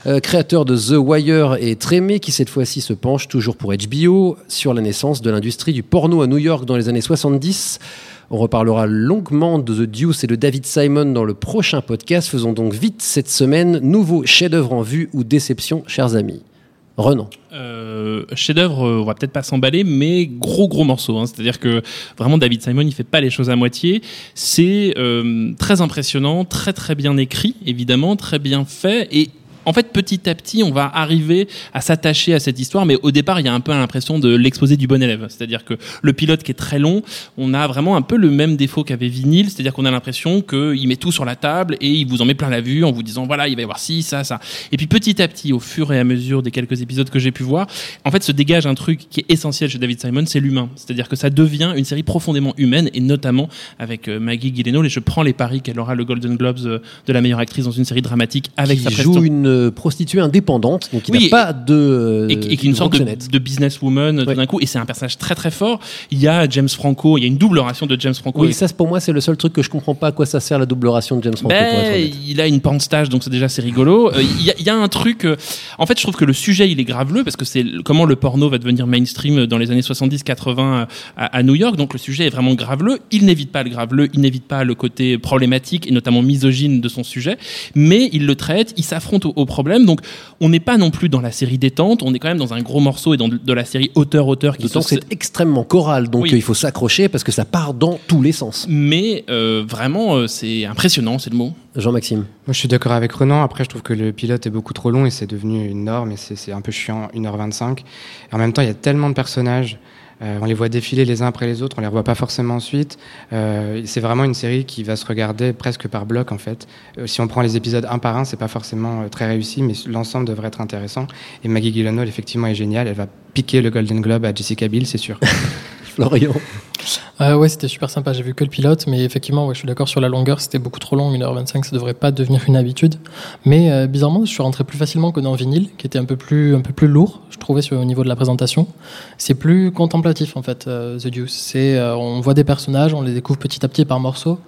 euh, créateur de The Wire et Trémé, qui cette fois-ci se penche toujours pour HBO sur la naissance de l'industrie du porno à New York dans les années 70. On reparlera longuement de The Deuce et de David Simon dans le prochain podcast. Faisons donc vite cette semaine. Nouveau chef-d'œuvre en vue ou déception, chers amis. Renan. Euh, chef-d'œuvre, euh, on va peut-être pas s'emballer, mais gros gros morceau. hein. C'est-à-dire que vraiment David Simon, il fait pas les choses à moitié. C'est euh, très impressionnant, très très bien écrit, évidemment, très bien fait et en fait, petit à petit, on va arriver à s'attacher à cette histoire, mais au départ, il y a un peu l'impression de l'exposé du bon élève. C'est-à-dire que le pilote qui est très long, on a vraiment un peu le même défaut qu'avait Vinyl, c'est-à-dire qu'on a l'impression qu'il met tout sur la table et il vous en met plein la vue en vous disant voilà, il va y avoir ci, ça, ça. Et puis petit à petit, au fur et à mesure des quelques épisodes que j'ai pu voir, en fait, se dégage un truc qui est essentiel chez David Simon, c'est l'humain. C'est-à-dire que ça devient une série profondément humaine et notamment avec euh, Maggie Gyllenhaal. Et je prends les paris qu'elle aura le Golden Globes euh, de la meilleure actrice dans une série dramatique avec qui sa joue. Une euh, prostituée indépendante, donc il Oui, n'a pas de. euh, et, et qui est une sorte de, de businesswoman tout d'un coup et c'est un personnage très très fort il y a James Franco il y a une double ration de James Franco Oui, Et- ça pour moi c'est le seul truc que je comprends pas à quoi ça sert la double ration de James Franco. ben, il a une stage, donc c'est déjà c'est rigolo. Euh, Il y, a- il y a un truc. euh, en fait, je trouve que le sujet il est graveleux parce que c'est comment le porno va devenir mainstream dans les années 70-80 à, à New York. Donc le sujet est vraiment graveleux. Il n'évite pas le graveleux, il n'évite pas le côté problématique et notamment misogyne de son sujet, mais il le traite, il s'affronte au, au problème. Donc on n'est pas non plus dans la série détente, on est quand même dans un gros morceau et dans de, la série auteur-auteur qui que c'est extrêmement choral, donc Oui. euh, il faut s'accrocher parce que ça part dans tous les sens. mais euh, vraiment euh, c'est impressionnant, c'est le mot. Jean-Maxime. Moi, je suis d'accord avec Renan. Après, je trouve que le pilote est beaucoup trop long et c'est devenu une norme et c'est c'est un peu chiant, 1h25. Et en même temps, il y a tellement de personnages. Euh, on les voit défiler les uns après les autres, on les revoit pas forcément ensuite. Euh, c'est vraiment une série qui va se regarder presque par bloc en fait. Euh, si on prend les épisodes un par un, c'est pas forcément euh, très réussi, mais l'ensemble devrait être intéressant. Et Maggie Gyllenhaal effectivement est géniale. Elle va piquer le Golden Globe à Jessica Biel, c'est sûr. Florian. Euh, ouais, c'était super sympa. J'ai vu que le pilote, mais effectivement, ouais, je suis d'accord sur la longueur. C'était beaucoup trop long, 1h25, ça devrait pas devenir une habitude. Mais euh, bizarrement, je suis rentré plus facilement que dans Vinyle, qui était un peu plus, un peu plus lourd, je trouvais, au niveau de la présentation. C'est plus contemplatif, en fait, euh, The Deuce. Euh, on voit des personnages, on les découvre petit à petit par morceaux.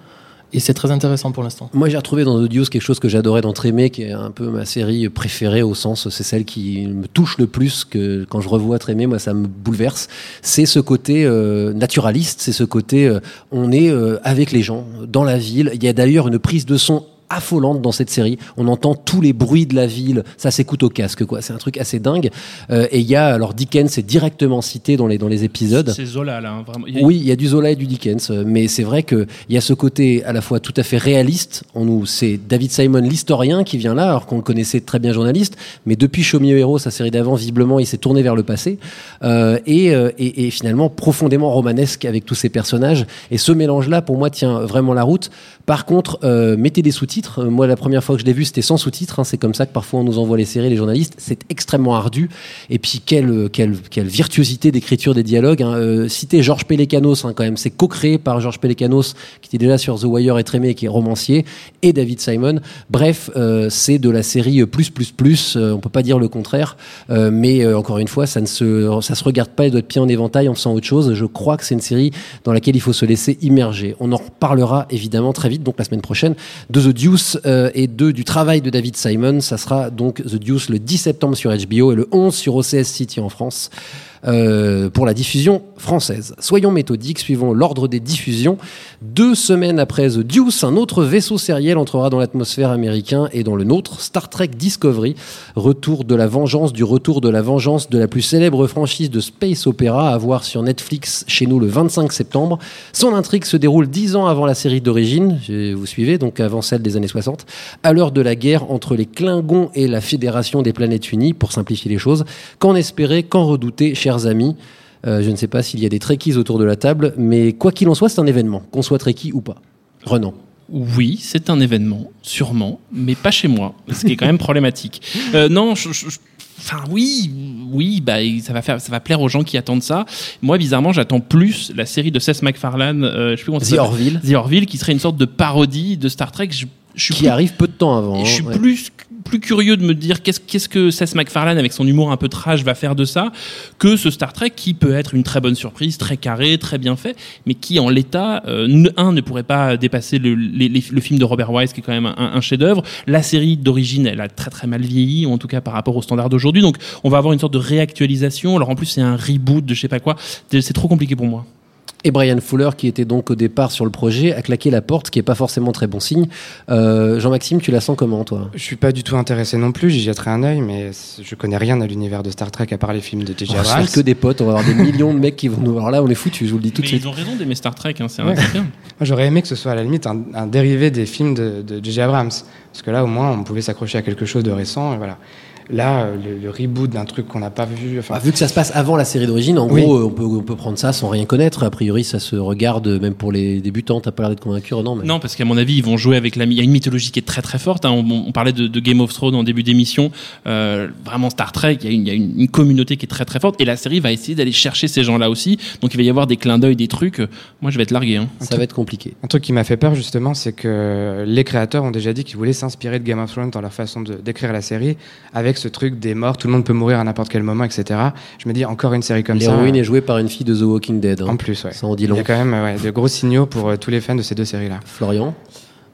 Et c'est très intéressant pour l'instant. Moi, j'ai retrouvé dans The Deuce quelque chose que j'adorais dans Trémé, qui est un peu ma série préférée au sens, c'est celle qui me touche le plus que quand je revois Trémé, moi, ça me bouleverse. C'est ce côté euh, naturaliste, c'est ce côté, euh, on est euh, avec les gens, dans la ville. Il y a d'ailleurs une prise de son affolante dans cette série. On entend tous les bruits de la ville, ça s'écoute au casque, quoi. C'est un truc assez dingue. Euh, et il y a, alors Dickens est directement cité dans les, dans les épisodes. C'est Zola là, hein, vraiment. Il y a- Oui, il y a du Zola et du Dickens, euh, mais c'est vrai qu'il y a ce côté à la fois tout à fait réaliste. On nous, c'est David Simon, l'historien, qui vient là, alors qu'on le connaissait très bien journaliste, mais depuis a Hero, sa série d'avant, visiblement, il s'est tourné vers le passé, euh, et, et, et finalement profondément romanesque avec tous ces personnages. Et ce mélange-là, pour moi, tient vraiment la route. Par contre, euh, mettez des Euh, Moi, la première fois que je l'ai vu, c'était sans sous-titres. hein. C'est comme ça que parfois on nous envoie les séries, les journalistes. C'est extrêmement ardu. Et puis quelle quelle quelle virtuosité d'écriture des dialogues. Hein. Euh, citer Georges Pelecanos, hein, quand même. C'est co-créé par Georges Pelecanos, qui était déjà sur The Wire et Trémé, qui est romancier, et David Simon. Bref, euh, c'est de la série plus plus plus. Euh, on peut pas dire le contraire. Euh, mais euh, encore une fois, ça ne se ça se regarde pas les doigts de pied en éventail en faisant autre chose. Je crois que c'est une série dans laquelle il faut se laisser immerger. On en reparlera évidemment très vite, donc la semaine prochaine, de The Deuce euh, et de, du travail de David Simon. Ça sera donc The Deuce le 10 septembre sur HBO et le 11 sur OCS City en France. Euh, pour la diffusion française. Soyons méthodiques, suivons l'ordre des diffusions. Deux semaines après The Deuce, un autre vaisseau sériel entrera dans l'atmosphère américain et dans le nôtre, Star Trek Discovery, retour de la vengeance du retour de la vengeance de la plus célèbre franchise de space opéra à voir sur Netflix chez nous le 25 septembre. Son intrigue se déroule dix ans avant la série d'origine, vous suivez, donc avant celle des années 60, à l'heure de la guerre entre les Klingons et la Fédération des Planètes Unies, pour simplifier les choses. Qu'en espérer, qu'en redouter, chers amis Euh, Je ne sais pas s'il y a des trekkies autour de la table, mais quoi qu'il en soit, c'est un événement, qu'on soit trekkie ou pas. Renan. Oui, c'est un événement, sûrement, mais pas chez moi, ce qui est quand même problématique. Euh, non, je- je- je- Enfin oui, oui, bah ça va faire, ça va plaire aux gens qui attendent ça. Moi, bizarrement, j'attends plus la série de Seth MacFarlane, euh, je sais plus comment The. Orville. The Orville, qui serait une sorte de parodie de Star Trek. Je, je suis Qui plus- arrive peu de temps avant. je suis hein, ouais. plus plus curieux de me dire qu'est-ce qu'est-ce que Seth MacFarlane avec son humour un peu trash va faire de ça que ce Star Trek qui peut être une très bonne surprise, très carré, très bien fait, mais qui en l'état euh, un ne pourrait pas dépasser le, les- les- le film de Robert Wise qui est quand même un, un chef-d'œuvre. La série d'origine, elle a très très mal vieilli, en tout cas par rapport aux standards d'aujourd'hui. Donc on va avoir une sorte de réactualisation. Alors en plus c'est un reboot de je sais pas quoi. C'est trop compliqué pour moi. Et Brian Fuller, qui était donc au départ sur le projet, a claqué la porte, ce qui est pas forcément très bon signe. Euh, Jean-Maxime, tu la sens comment, toi? Je suis pas du tout intéressé non plus, j'y jetterai un œil, mais je connais rien à l'univers de Star Trek à part les films de On J.J. va Abrams. faire que des potes, on va avoir des millions de mecs qui vont nous. Alors là, on est foutus, je vous le dis tout de Mais suite. ils ont raison d'aimer Star Trek, hein, c'est Ouais. c'est bien. Moi, j'aurais aimé que ce soit à la limite un, un dérivé des films de de J.J. Abrams. Parce que là, au moins, on pouvait s'accrocher à quelque chose de récent. Et voilà. Là, le, le reboot d'un truc qu'on n'a pas vu. Enfin, Bah, vu que ça se passe avant la série d'origine, en Oui. gros, euh, on peut, on peut prendre ça sans rien connaître. A priori, ça se regarde euh, même pour les débutants. T'as pas l'air d'être convaincu, non mais... Non, parce qu'à mon avis, ils vont jouer avec la. Il y a une mythologie qui est très très forte. hein. On, on parlait de, de Game of Thrones en début d'émission. Euh, vraiment Star Trek, il y a, une, il y a une, une communauté qui est très très forte. Et la série va essayer d'aller chercher ces gens-là aussi. Donc il va y avoir des clins d'œil, des trucs. Moi, je vais être largué. Hein. Ça va être compliqué. Un truc qui m'a fait peur justement, c'est que les créateurs ont déjà dit qu'ils voulaient s'inspirer de Game of Thrones dans leur façon d'écrire la série, avec ce truc des morts, tout le monde peut mourir à n'importe quel moment, etc. Je me dis encore une série comme ça. L'héroïne est jouée par une fille de The Walking Dead. hein. En plus, ouais. Ça en dit Il long. y a quand même ouais, de gros signaux pour euh, tous les fans de ces deux séries-là. Florian?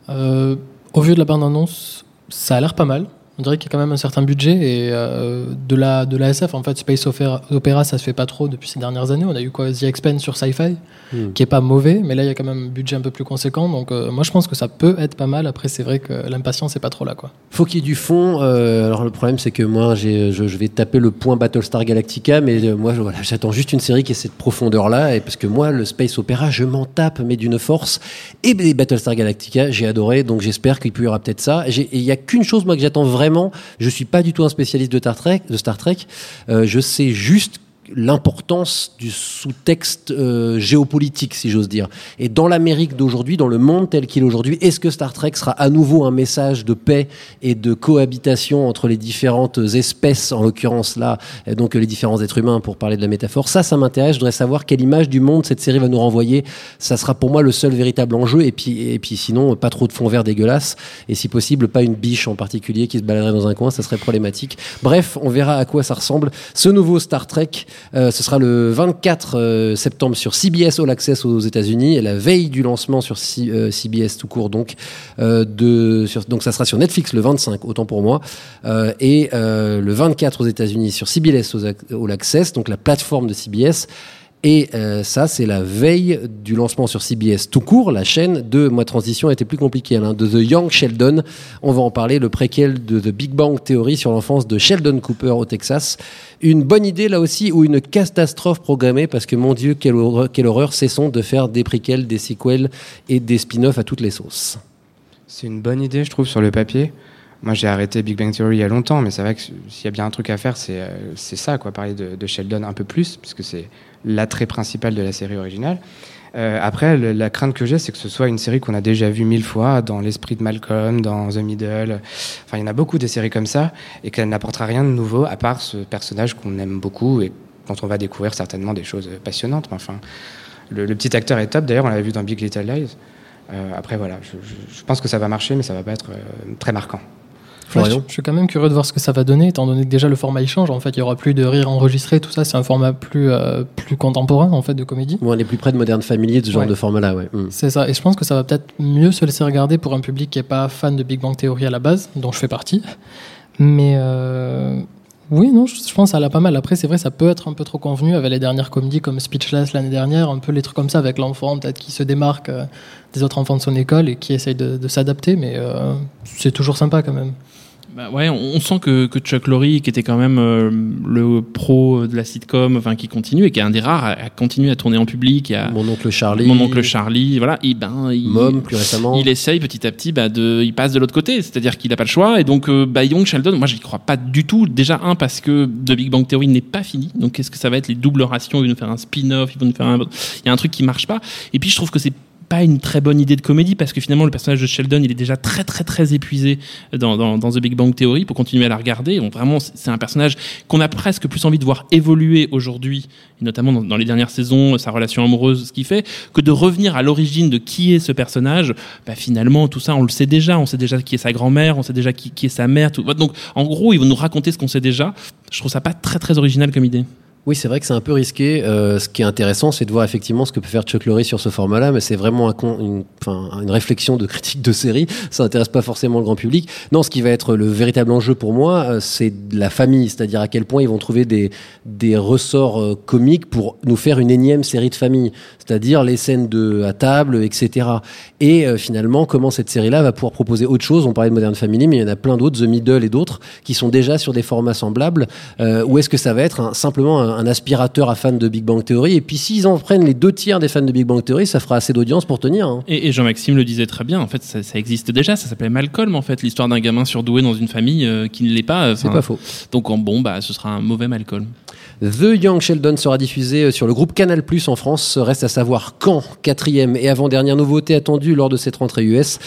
Euh, au vu de la bande-annonce, ça a l'air pas mal. On dirait qu'il y a quand même un certain budget et euh, de la de la SF en fait Space Opera, Opera, ça se fait pas trop depuis ces dernières années. On a eu quoi The Expanse sur Sci-Fi Hmm. qui est pas mauvais, mais là il y a quand même un budget un peu plus conséquent. Donc euh, moi je pense que ça peut être pas mal. Après c'est vrai que l'impatience est pas trop là quoi. Faut qu'il y ait du fond. euh, alors le problème, c'est que moi, je, je vais taper le point Battlestar Galactica, mais moi, je- voilà, j'attends juste une série qui ait cette profondeur-là, et parce que moi, le space opéra, je m'en tape, mais d'une force. Et les Battlestar Galactica, j'ai adoré, donc j'espère qu'il y aura peut-être ça. Il y a qu'une chose moi que j'attends vraiment. Je suis pas du tout un spécialiste de Star Trek. De Star Trek. Euh, je sais juste l'importance du sous-texte euh, géopolitique, si j'ose dire. Et dans l'Amérique d'aujourd'hui, dans le monde tel qu'il est aujourd'hui, est-ce que Star Trek sera à nouveau un message de paix et de cohabitation entre les différentes espèces, en l'occurrence là, et donc les différents êtres humains, pour parler de la métaphore? Ça, ça m'intéresse. Je voudrais savoir quelle image du monde cette série va nous renvoyer. Ça sera pour moi le seul véritable enjeu. Et puis, et puis sinon, pas trop de fond vert dégueulasse. Et si possible, pas une biche en particulier qui se baladerait dans un coin, ça serait problématique. Bref, on verra à quoi ça ressemble. Ce nouveau Star Trek, euh, ce sera le 24 euh, septembre sur CBS All Access aux États-Unis, la veille du lancement sur C- euh, CBS tout court donc. donc ça sera sur Netflix le 25, autant pour moi, et le 24 aux États-Unis sur CBS All Access, donc la plateforme de CBS. Et euh, ça, c'est la veille du lancement sur CBS tout court, la chaîne de ma transition été plus compliquée. Hein, de The Young Sheldon, on va en parler, le préquel de The Big Bang Theory sur l'enfance de Sheldon Cooper au Texas. Une bonne idée là aussi ou une catastrophe programmée parce que mon Dieu, quelle horreur, quelle horreur cessons de faire des préquels, des sequels et des spin-offs à toutes les sauces. C'est une bonne idée, je trouve, sur le papier. Moi, j'ai arrêté Big Bang Theory il y a longtemps, mais c'est vrai que s'il y a bien un truc à faire, c'est euh, ça, quoi, parler de Sheldon un peu plus, puisque c'est l'attrait principal de la série originale. Euh, après, la crainte que j'ai, c'est que ce soit une série qu'on a déjà vue mille fois dans l'esprit de Malcolm, dans The Middle. Enfin, il y en a beaucoup des séries comme ça, et qu'elle n'apportera rien de nouveau à part ce personnage qu'on aime beaucoup et dont on va découvrir certainement des choses passionnantes. Mais Enfin, le, petit acteur est top. D'ailleurs, on l'avait vu dans Big Little Lies. Euh, après, voilà, je pense que ça va marcher, mais ça va pas être euh, très marquant. Ouais, je, je suis quand même curieux de voir ce que ça va donner, étant donné que déjà le format il change. En fait, il y aura plus de rire enregistré, tout ça. C'est un format plus euh, plus contemporain en fait de comédie. Bon, on est plus près de Modern Family, de ce genre Ouais. de format-là, ouais. Mm. C'est ça. Et je pense que ça va peut-être mieux se laisser regarder pour un public qui est pas fan de Big Bang Theory à la base, dont je fais partie. Mais euh, oui, non, je, pense ça l'a pas mal. Après, c'est vrai, ça peut être un peu trop convenu avec les dernières comédies comme Speechless l'année dernière, un peu les trucs comme ça avec l'enfant peut-être qui se démarque euh, des autres enfants de son école et qui essaye de, de s'adapter. Mais euh, c'est toujours sympa quand même. Bah ouais, on, on sent que, que Chuck Lorre, qui était quand même euh, le pro de la sitcom, enfin qui continue et qui est un des rares à, à continuer à tourner en public. à- Mon oncle Charlie. Mon oncle Charlie, voilà. Et ben, il, Mom, plus récemment. il essaye petit à petit, bah, de, il passe de l'autre côté, c'est-à-dire qu'il n'a pas le choix. Et donc, euh, bah, Young Sheldon, moi, j'y crois pas du tout. Déjà un parce que The Big Bang Theory n'est pas fini. Donc, qu'est-ce que ça va être les doubles rations? Ils vont nous faire un spin-off, ils vont nous faire un. Il y a un truc qui marche pas. Et puis, je trouve que c'est pas une très bonne idée de comédie parce que finalement le personnage de Sheldon il est déjà très très très épuisé dans, The Big Bang Theory. Pour continuer à la regarder vraiment c'est un personnage qu'on a presque plus envie de voir évoluer aujourd'hui notamment dans, les dernières saisons sa relation amoureuse ce qu'il fait que de revenir à l'origine de qui est ce personnage. Bah finalement tout ça on le sait déjà. On sait déjà qui est sa grand-mère on sait déjà qui, qui est sa mère tout. Donc en gros ils vont nous raconter ce qu'on sait déjà. Je trouve ça pas très très original comme idée Oui, c'est vrai que c'est un peu risqué. Euh, ce qui est intéressant, c'est de voir effectivement ce que peut faire Chuck Lorre sur ce format-là, mais c'est vraiment un con- enfin, une réflexion de critique de série. Ça intéresse pas forcément le grand public. Non, ce qui va être le véritable enjeu pour moi, euh, c'est la famille, c'est-à-dire à quel point ils vont trouver des, des ressorts euh, comiques pour nous faire une énième série de famille, c'est-à-dire les scènes de à table, etc. Et euh, finalement, comment cette série-là va pouvoir proposer autre chose? On parlait de Modern Family, mais il y en a plein d'autres, The Middle et d'autres, qui sont déjà sur des formats semblables. Euh, ou est-ce que ça va être simplement un, aspirateur à fans de Big Bang Theory? Et puis s'ils en prennent les deux tiers des fans de Big Bang Theory, ça fera assez d'audience pour tenir. hein. Jean-Maxime le disait très bien, en fait, ça, ça existe déjà, ça s'appelait Malcolm, en fait, l'histoire d'un gamin surdoué dans une famille euh, qui ne l'est pas. C'est enfin, pas faux. Donc, en bon, bah, ce sera un mauvais Malcolm. The Young Sheldon sera diffusé euh, sur le groupe Canal Plus en France. Reste à savoir quand, quatrième et avant-dernière nouveauté attendue lors de cette rentrée US.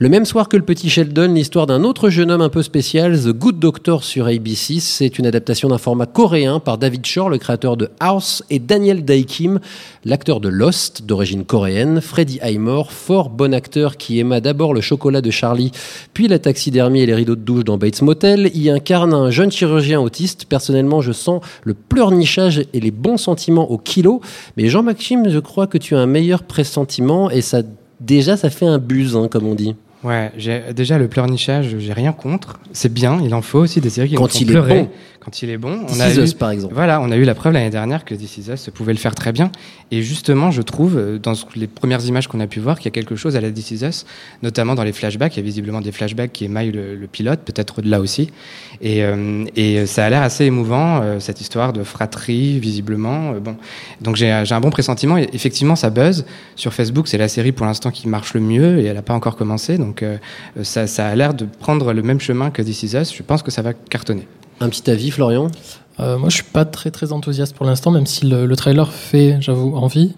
Le même soir que le petit Sheldon, l'histoire d'un autre jeune homme un peu spécial, The Good Doctor sur ABC. C'est une adaptation d'un format coréen par David Shore, le créateur de House, et Daniel Dae-Kim, l'acteur de Lost, d'origine coréenne. Freddie Highmore, fort bon acteur qui aima d'abord le chocolat de Charlie, puis la taxidermie et les rideaux de douche dans Bates Motel, y incarne un jeune chirurgien autiste. Personnellement, je sens le pleurnichage et les bons sentiments au kilo. Mais Jean-Maxime, je crois que tu as un meilleur pressentiment et ça, déjà, ça fait un buzz, hein, comme on dit. Ouais, j'ai déjà le pleurnichage, j'ai rien contre. C'est bien, il en faut aussi des séries qui Quand nous font il est pleurer. bon. Quand il est bon, This on a Is eu, Us, par exemple. Voilà, on a eu la preuve l'année dernière que This Is Us pouvait le faire très bien. Et justement, je trouve, euh, dans les premières images qu'on a pu voir, qu'il y a quelque chose à la This Is Us, notamment dans les flashbacks. Il y a visiblement des flashbacks qui émaillent le, le pilote, peut-être de là aussi. Et, euh, et ça a l'air assez émouvant, euh, cette histoire de fratrie, visiblement. Euh, bon. Donc j'ai un bon pressentiment. Et effectivement, ça buzz. Sur Facebook, c'est la série pour l'instant qui marche le mieux et elle n'a pas encore commencé. Donc euh, ça, ça a l'air de prendre le même chemin que This Is Us. Je pense que ça va cartonner. Un petit avis, Florian? Euh, moi, je suis pas très très enthousiaste pour l'instant, même si le, le trailer fait, j'avoue, envie.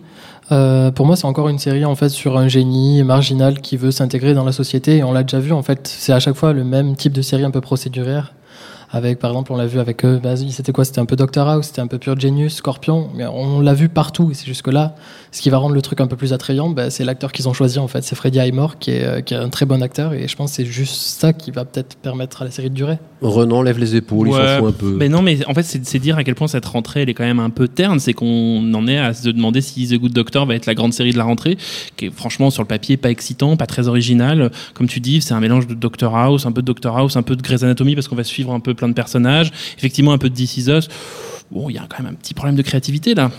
Euh, pour moi, c'est encore une série en fait sur un génie marginal qui veut s'intégrer dans la société. Et on l'a déjà vu en fait. C'est à chaque fois le même type de série un peu procédurière. Avec, par exemple, on l'a vu avec eux. Bah, c'était quoi? C'était un peu Doctor House, c'était un peu Pure Genius, Scorpion. Mais on l'a vu partout. Et c'est jusque là. Ce qui va rendre le truc un peu plus attrayant, bah, c'est l'acteur qu'ils ont choisi en fait. C'est Freddie Highmore qui est, euh, qui est un très bon acteur. Et je pense que c'est juste ça qui va peut-être permettre à la série de durer. Renan lève les épaules, il Ouais, s'en fout un peu. Mais non, mais en fait, c'est c'est dire à quel point cette rentrée, elle est quand même un peu terne. C'est qu'on en est à se demander si The Good Doctor va être la grande série de la rentrée, qui est franchement sur le papier pas excitant, pas très original. Comme tu dis, c'est un mélange de Doctor House, un peu de Doctor House, un peu de Grey's Anatomy parce qu'on va suivre un peu plein de personnages. Effectivement, un peu de This. Bon, il y a quand même un petit problème de créativité là.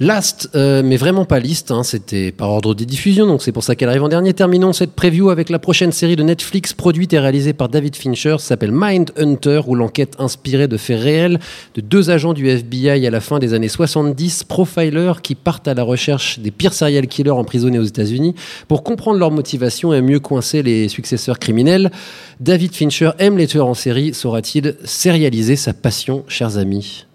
Last, euh, mais vraiment pas liste, hein, c'était par ordre de diffusion, donc c'est pour ça qu'elle arrive en dernier. Terminons cette preview avec la prochaine série de Netflix produite et réalisée par David Fincher, s'appelle Mind Hunter, où l'enquête inspirée de faits réels de deux agents du FBI à la fin des années 70, profilers qui partent à la recherche des pires serial killers emprisonnés aux États-Unis pour comprendre leurs motivations et mieux coincer les successeurs criminels. David Fincher aime les tueurs en série, saura-t-il sérialiser sa passion, chers amis?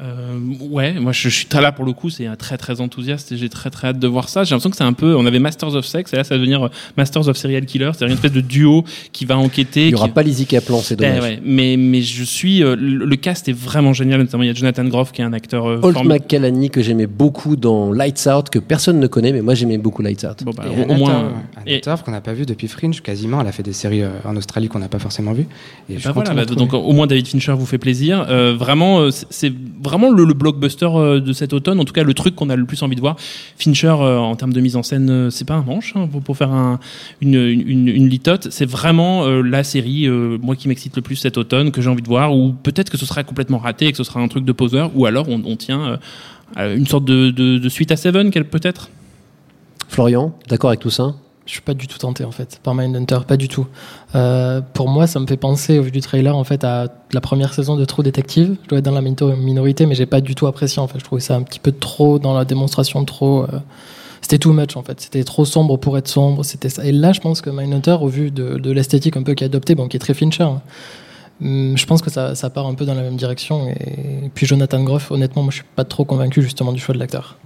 Euh, ouais, moi je, je suis très là pour le coup, c'est un très très enthousiaste et j'ai très très hâte de voir ça. J'ai l'impression que c'est un peu, on avait Masters of Sex et là ça va devenir euh, Masters of Serial Killer, c'est-à-dire une espèce de duo qui va enquêter. Il n'y aura qui- pas Lizzie Kaplan, c'est dommage. Eh ouais, mais mais je suis, euh, le, le cast est vraiment génial. Notamment il y a Jonathan Groff qui est un acteur euh, formidable. McCallany que j'aimais beaucoup dans Lights Out, que personne ne connaît, mais moi j'aimais beaucoup Lights Out. Bon, bah, Et au, moins. Anna Torv, qu'on n'a pas vu depuis Fringe quasiment. Elle a fait des séries euh, en Australie qu'on n'a pas forcément vues. Et je suis Bah voilà, bah, donc au moins David Fincher vous fait plaisir. Euh, vraiment, euh, c'est- c'est vraiment le, blockbuster euh, de cet automne. En tout cas, le truc qu'on a le plus envie de voir. Fincher, euh, en termes de mise en scène, euh, c'est pas un manche hein, pour, faire un, une, litote. C'est vraiment la série, moi, qui m'excite le plus cet automne, que j'ai envie de voir. Ou peut-être que ce sera complètement raté et que ce sera un truc de poseur. Ou alors on, tient une sorte de, de, suite à Seven, peut-être? Florian, d'accord avec tout ça? Je suis pas du tout tenté en fait par Mindhunter, pas du tout. Euh, pour moi, ça me fait penser au vu du trailer en fait à la première saison de True Detective. Je dois être dans la minorité, mais j'ai pas du tout apprécié en fait. Je trouvais ça un petit peu trop dans la démonstration, trop. euh, C'était too much en fait. C'était trop sombre pour être sombre. C'était. Et là, je pense que Mindhunter, au vu de, l'esthétique un peu qui est adoptée, bon, qui est très Fincher. hein, hum, je pense que ça, ça part un peu dans la même direction. Et puis Jonathan Groff, honnêtement, moi je suis pas trop convaincu justement du choix de l'acteur.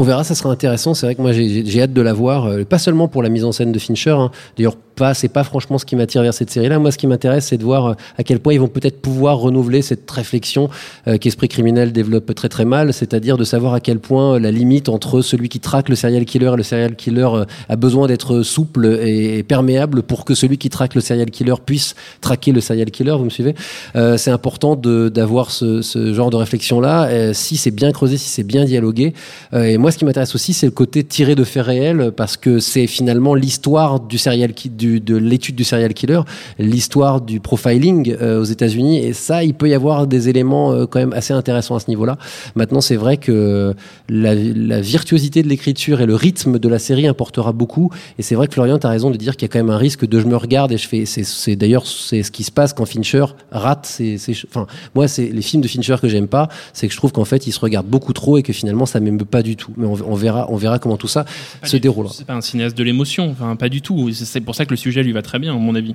On verra, ça sera intéressant. C'est vrai que moi, j'ai- hâte de la voir, euh, pas seulement pour la mise en scène de Fincher. hein. D'ailleurs, pas, c'est pas franchement ce qui m'attire vers cette série-là. Moi, ce qui m'intéresse, c'est de voir euh, à quel point ils vont peut-être pouvoir renouveler cette réflexion euh, qu'Esprit criminel développe très très mal, c'est-à-dire de savoir à quel point euh, la limite entre celui qui traque le serial killer et le serial killer a besoin d'être souple et, perméable pour que celui qui traque le serial killer puisse traquer le serial killer. Vous me suivez? C'est important d'avoir ce, genre de réflexion-là. si c'est bien creusé, si c'est bien dialogué. Et moi, ce qui m'intéresse aussi, c'est le côté tiré de faits réels, parce que c'est finalement l'histoire du serial ki- du, de l'étude du serial killer, l'histoire du profiling euh, aux États-Unis. Et ça, il peut y avoir des éléments euh, quand même assez intéressants à ce niveau-là. Maintenant, c'est vrai que la, la virtuosité de l'écriture et le rythme de la série importera beaucoup. Et c'est vrai que Florian, tu as raison de dire qu'il y a quand même un risque de je me regarde et je fais. C'est, d'ailleurs c'est ce qui se passe quand Fincher rate ses, ses- Enfin, moi, c'est les films de Fincher que j'aime pas, c'est que je trouve qu'en fait, il se regarde beaucoup trop et que finalement, ça m'aime pas du tout. Mais on, on verra, on verra comment tout ça se déroulera. C'est pas un cinéaste de l'émotion, enfin pas du tout. C'est pour ça que le sujet lui va très bien, à mon avis.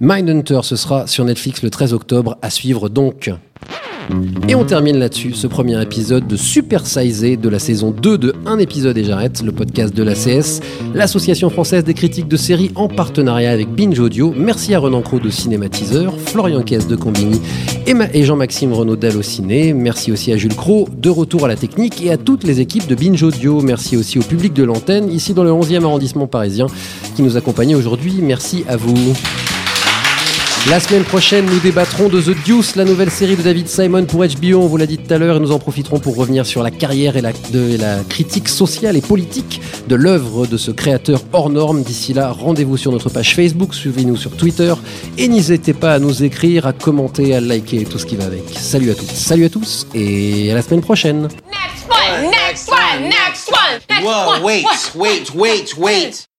Mindhunter, ce sera sur Netflix le 13 octobre, à suivre donc. Et on termine là-dessus ce premier épisode de Super Sizé de la saison 2 de Un épisode et j'arrête, le podcast de l'ACS, l'association française des critiques de séries en partenariat avec Binge Audio. Merci à Renan Cros de Cinématiseur, Florian Caisse de Combini et, Ma- et Jean-Maxime Renaud d'Allociné. Merci aussi à Jules Cros, de retour à la technique, et à toutes les équipes de Binge Audio. Merci aussi au public de l'antenne, ici dans le 11e arrondissement parisien, qui nous accompagnait aujourd'hui. Merci à vous. La semaine prochaine, nous débattrons de The Deuce, la nouvelle série de David Simon pour HBO. On vous l'a dit tout à l'heure et nous en profiterons pour revenir sur la carrière et la, de- et la critique sociale et politique de l'œuvre de ce créateur hors norme. D'ici là, rendez-vous sur notre page Facebook, suivez-nous sur Twitter et n'hésitez pas à nous écrire, à commenter, à liker tout ce qui va avec. Salut à toutes, salut à tous et à la semaine prochaine. Next one, next one, next one, next Whoa, one. wait, wait, wait, wait.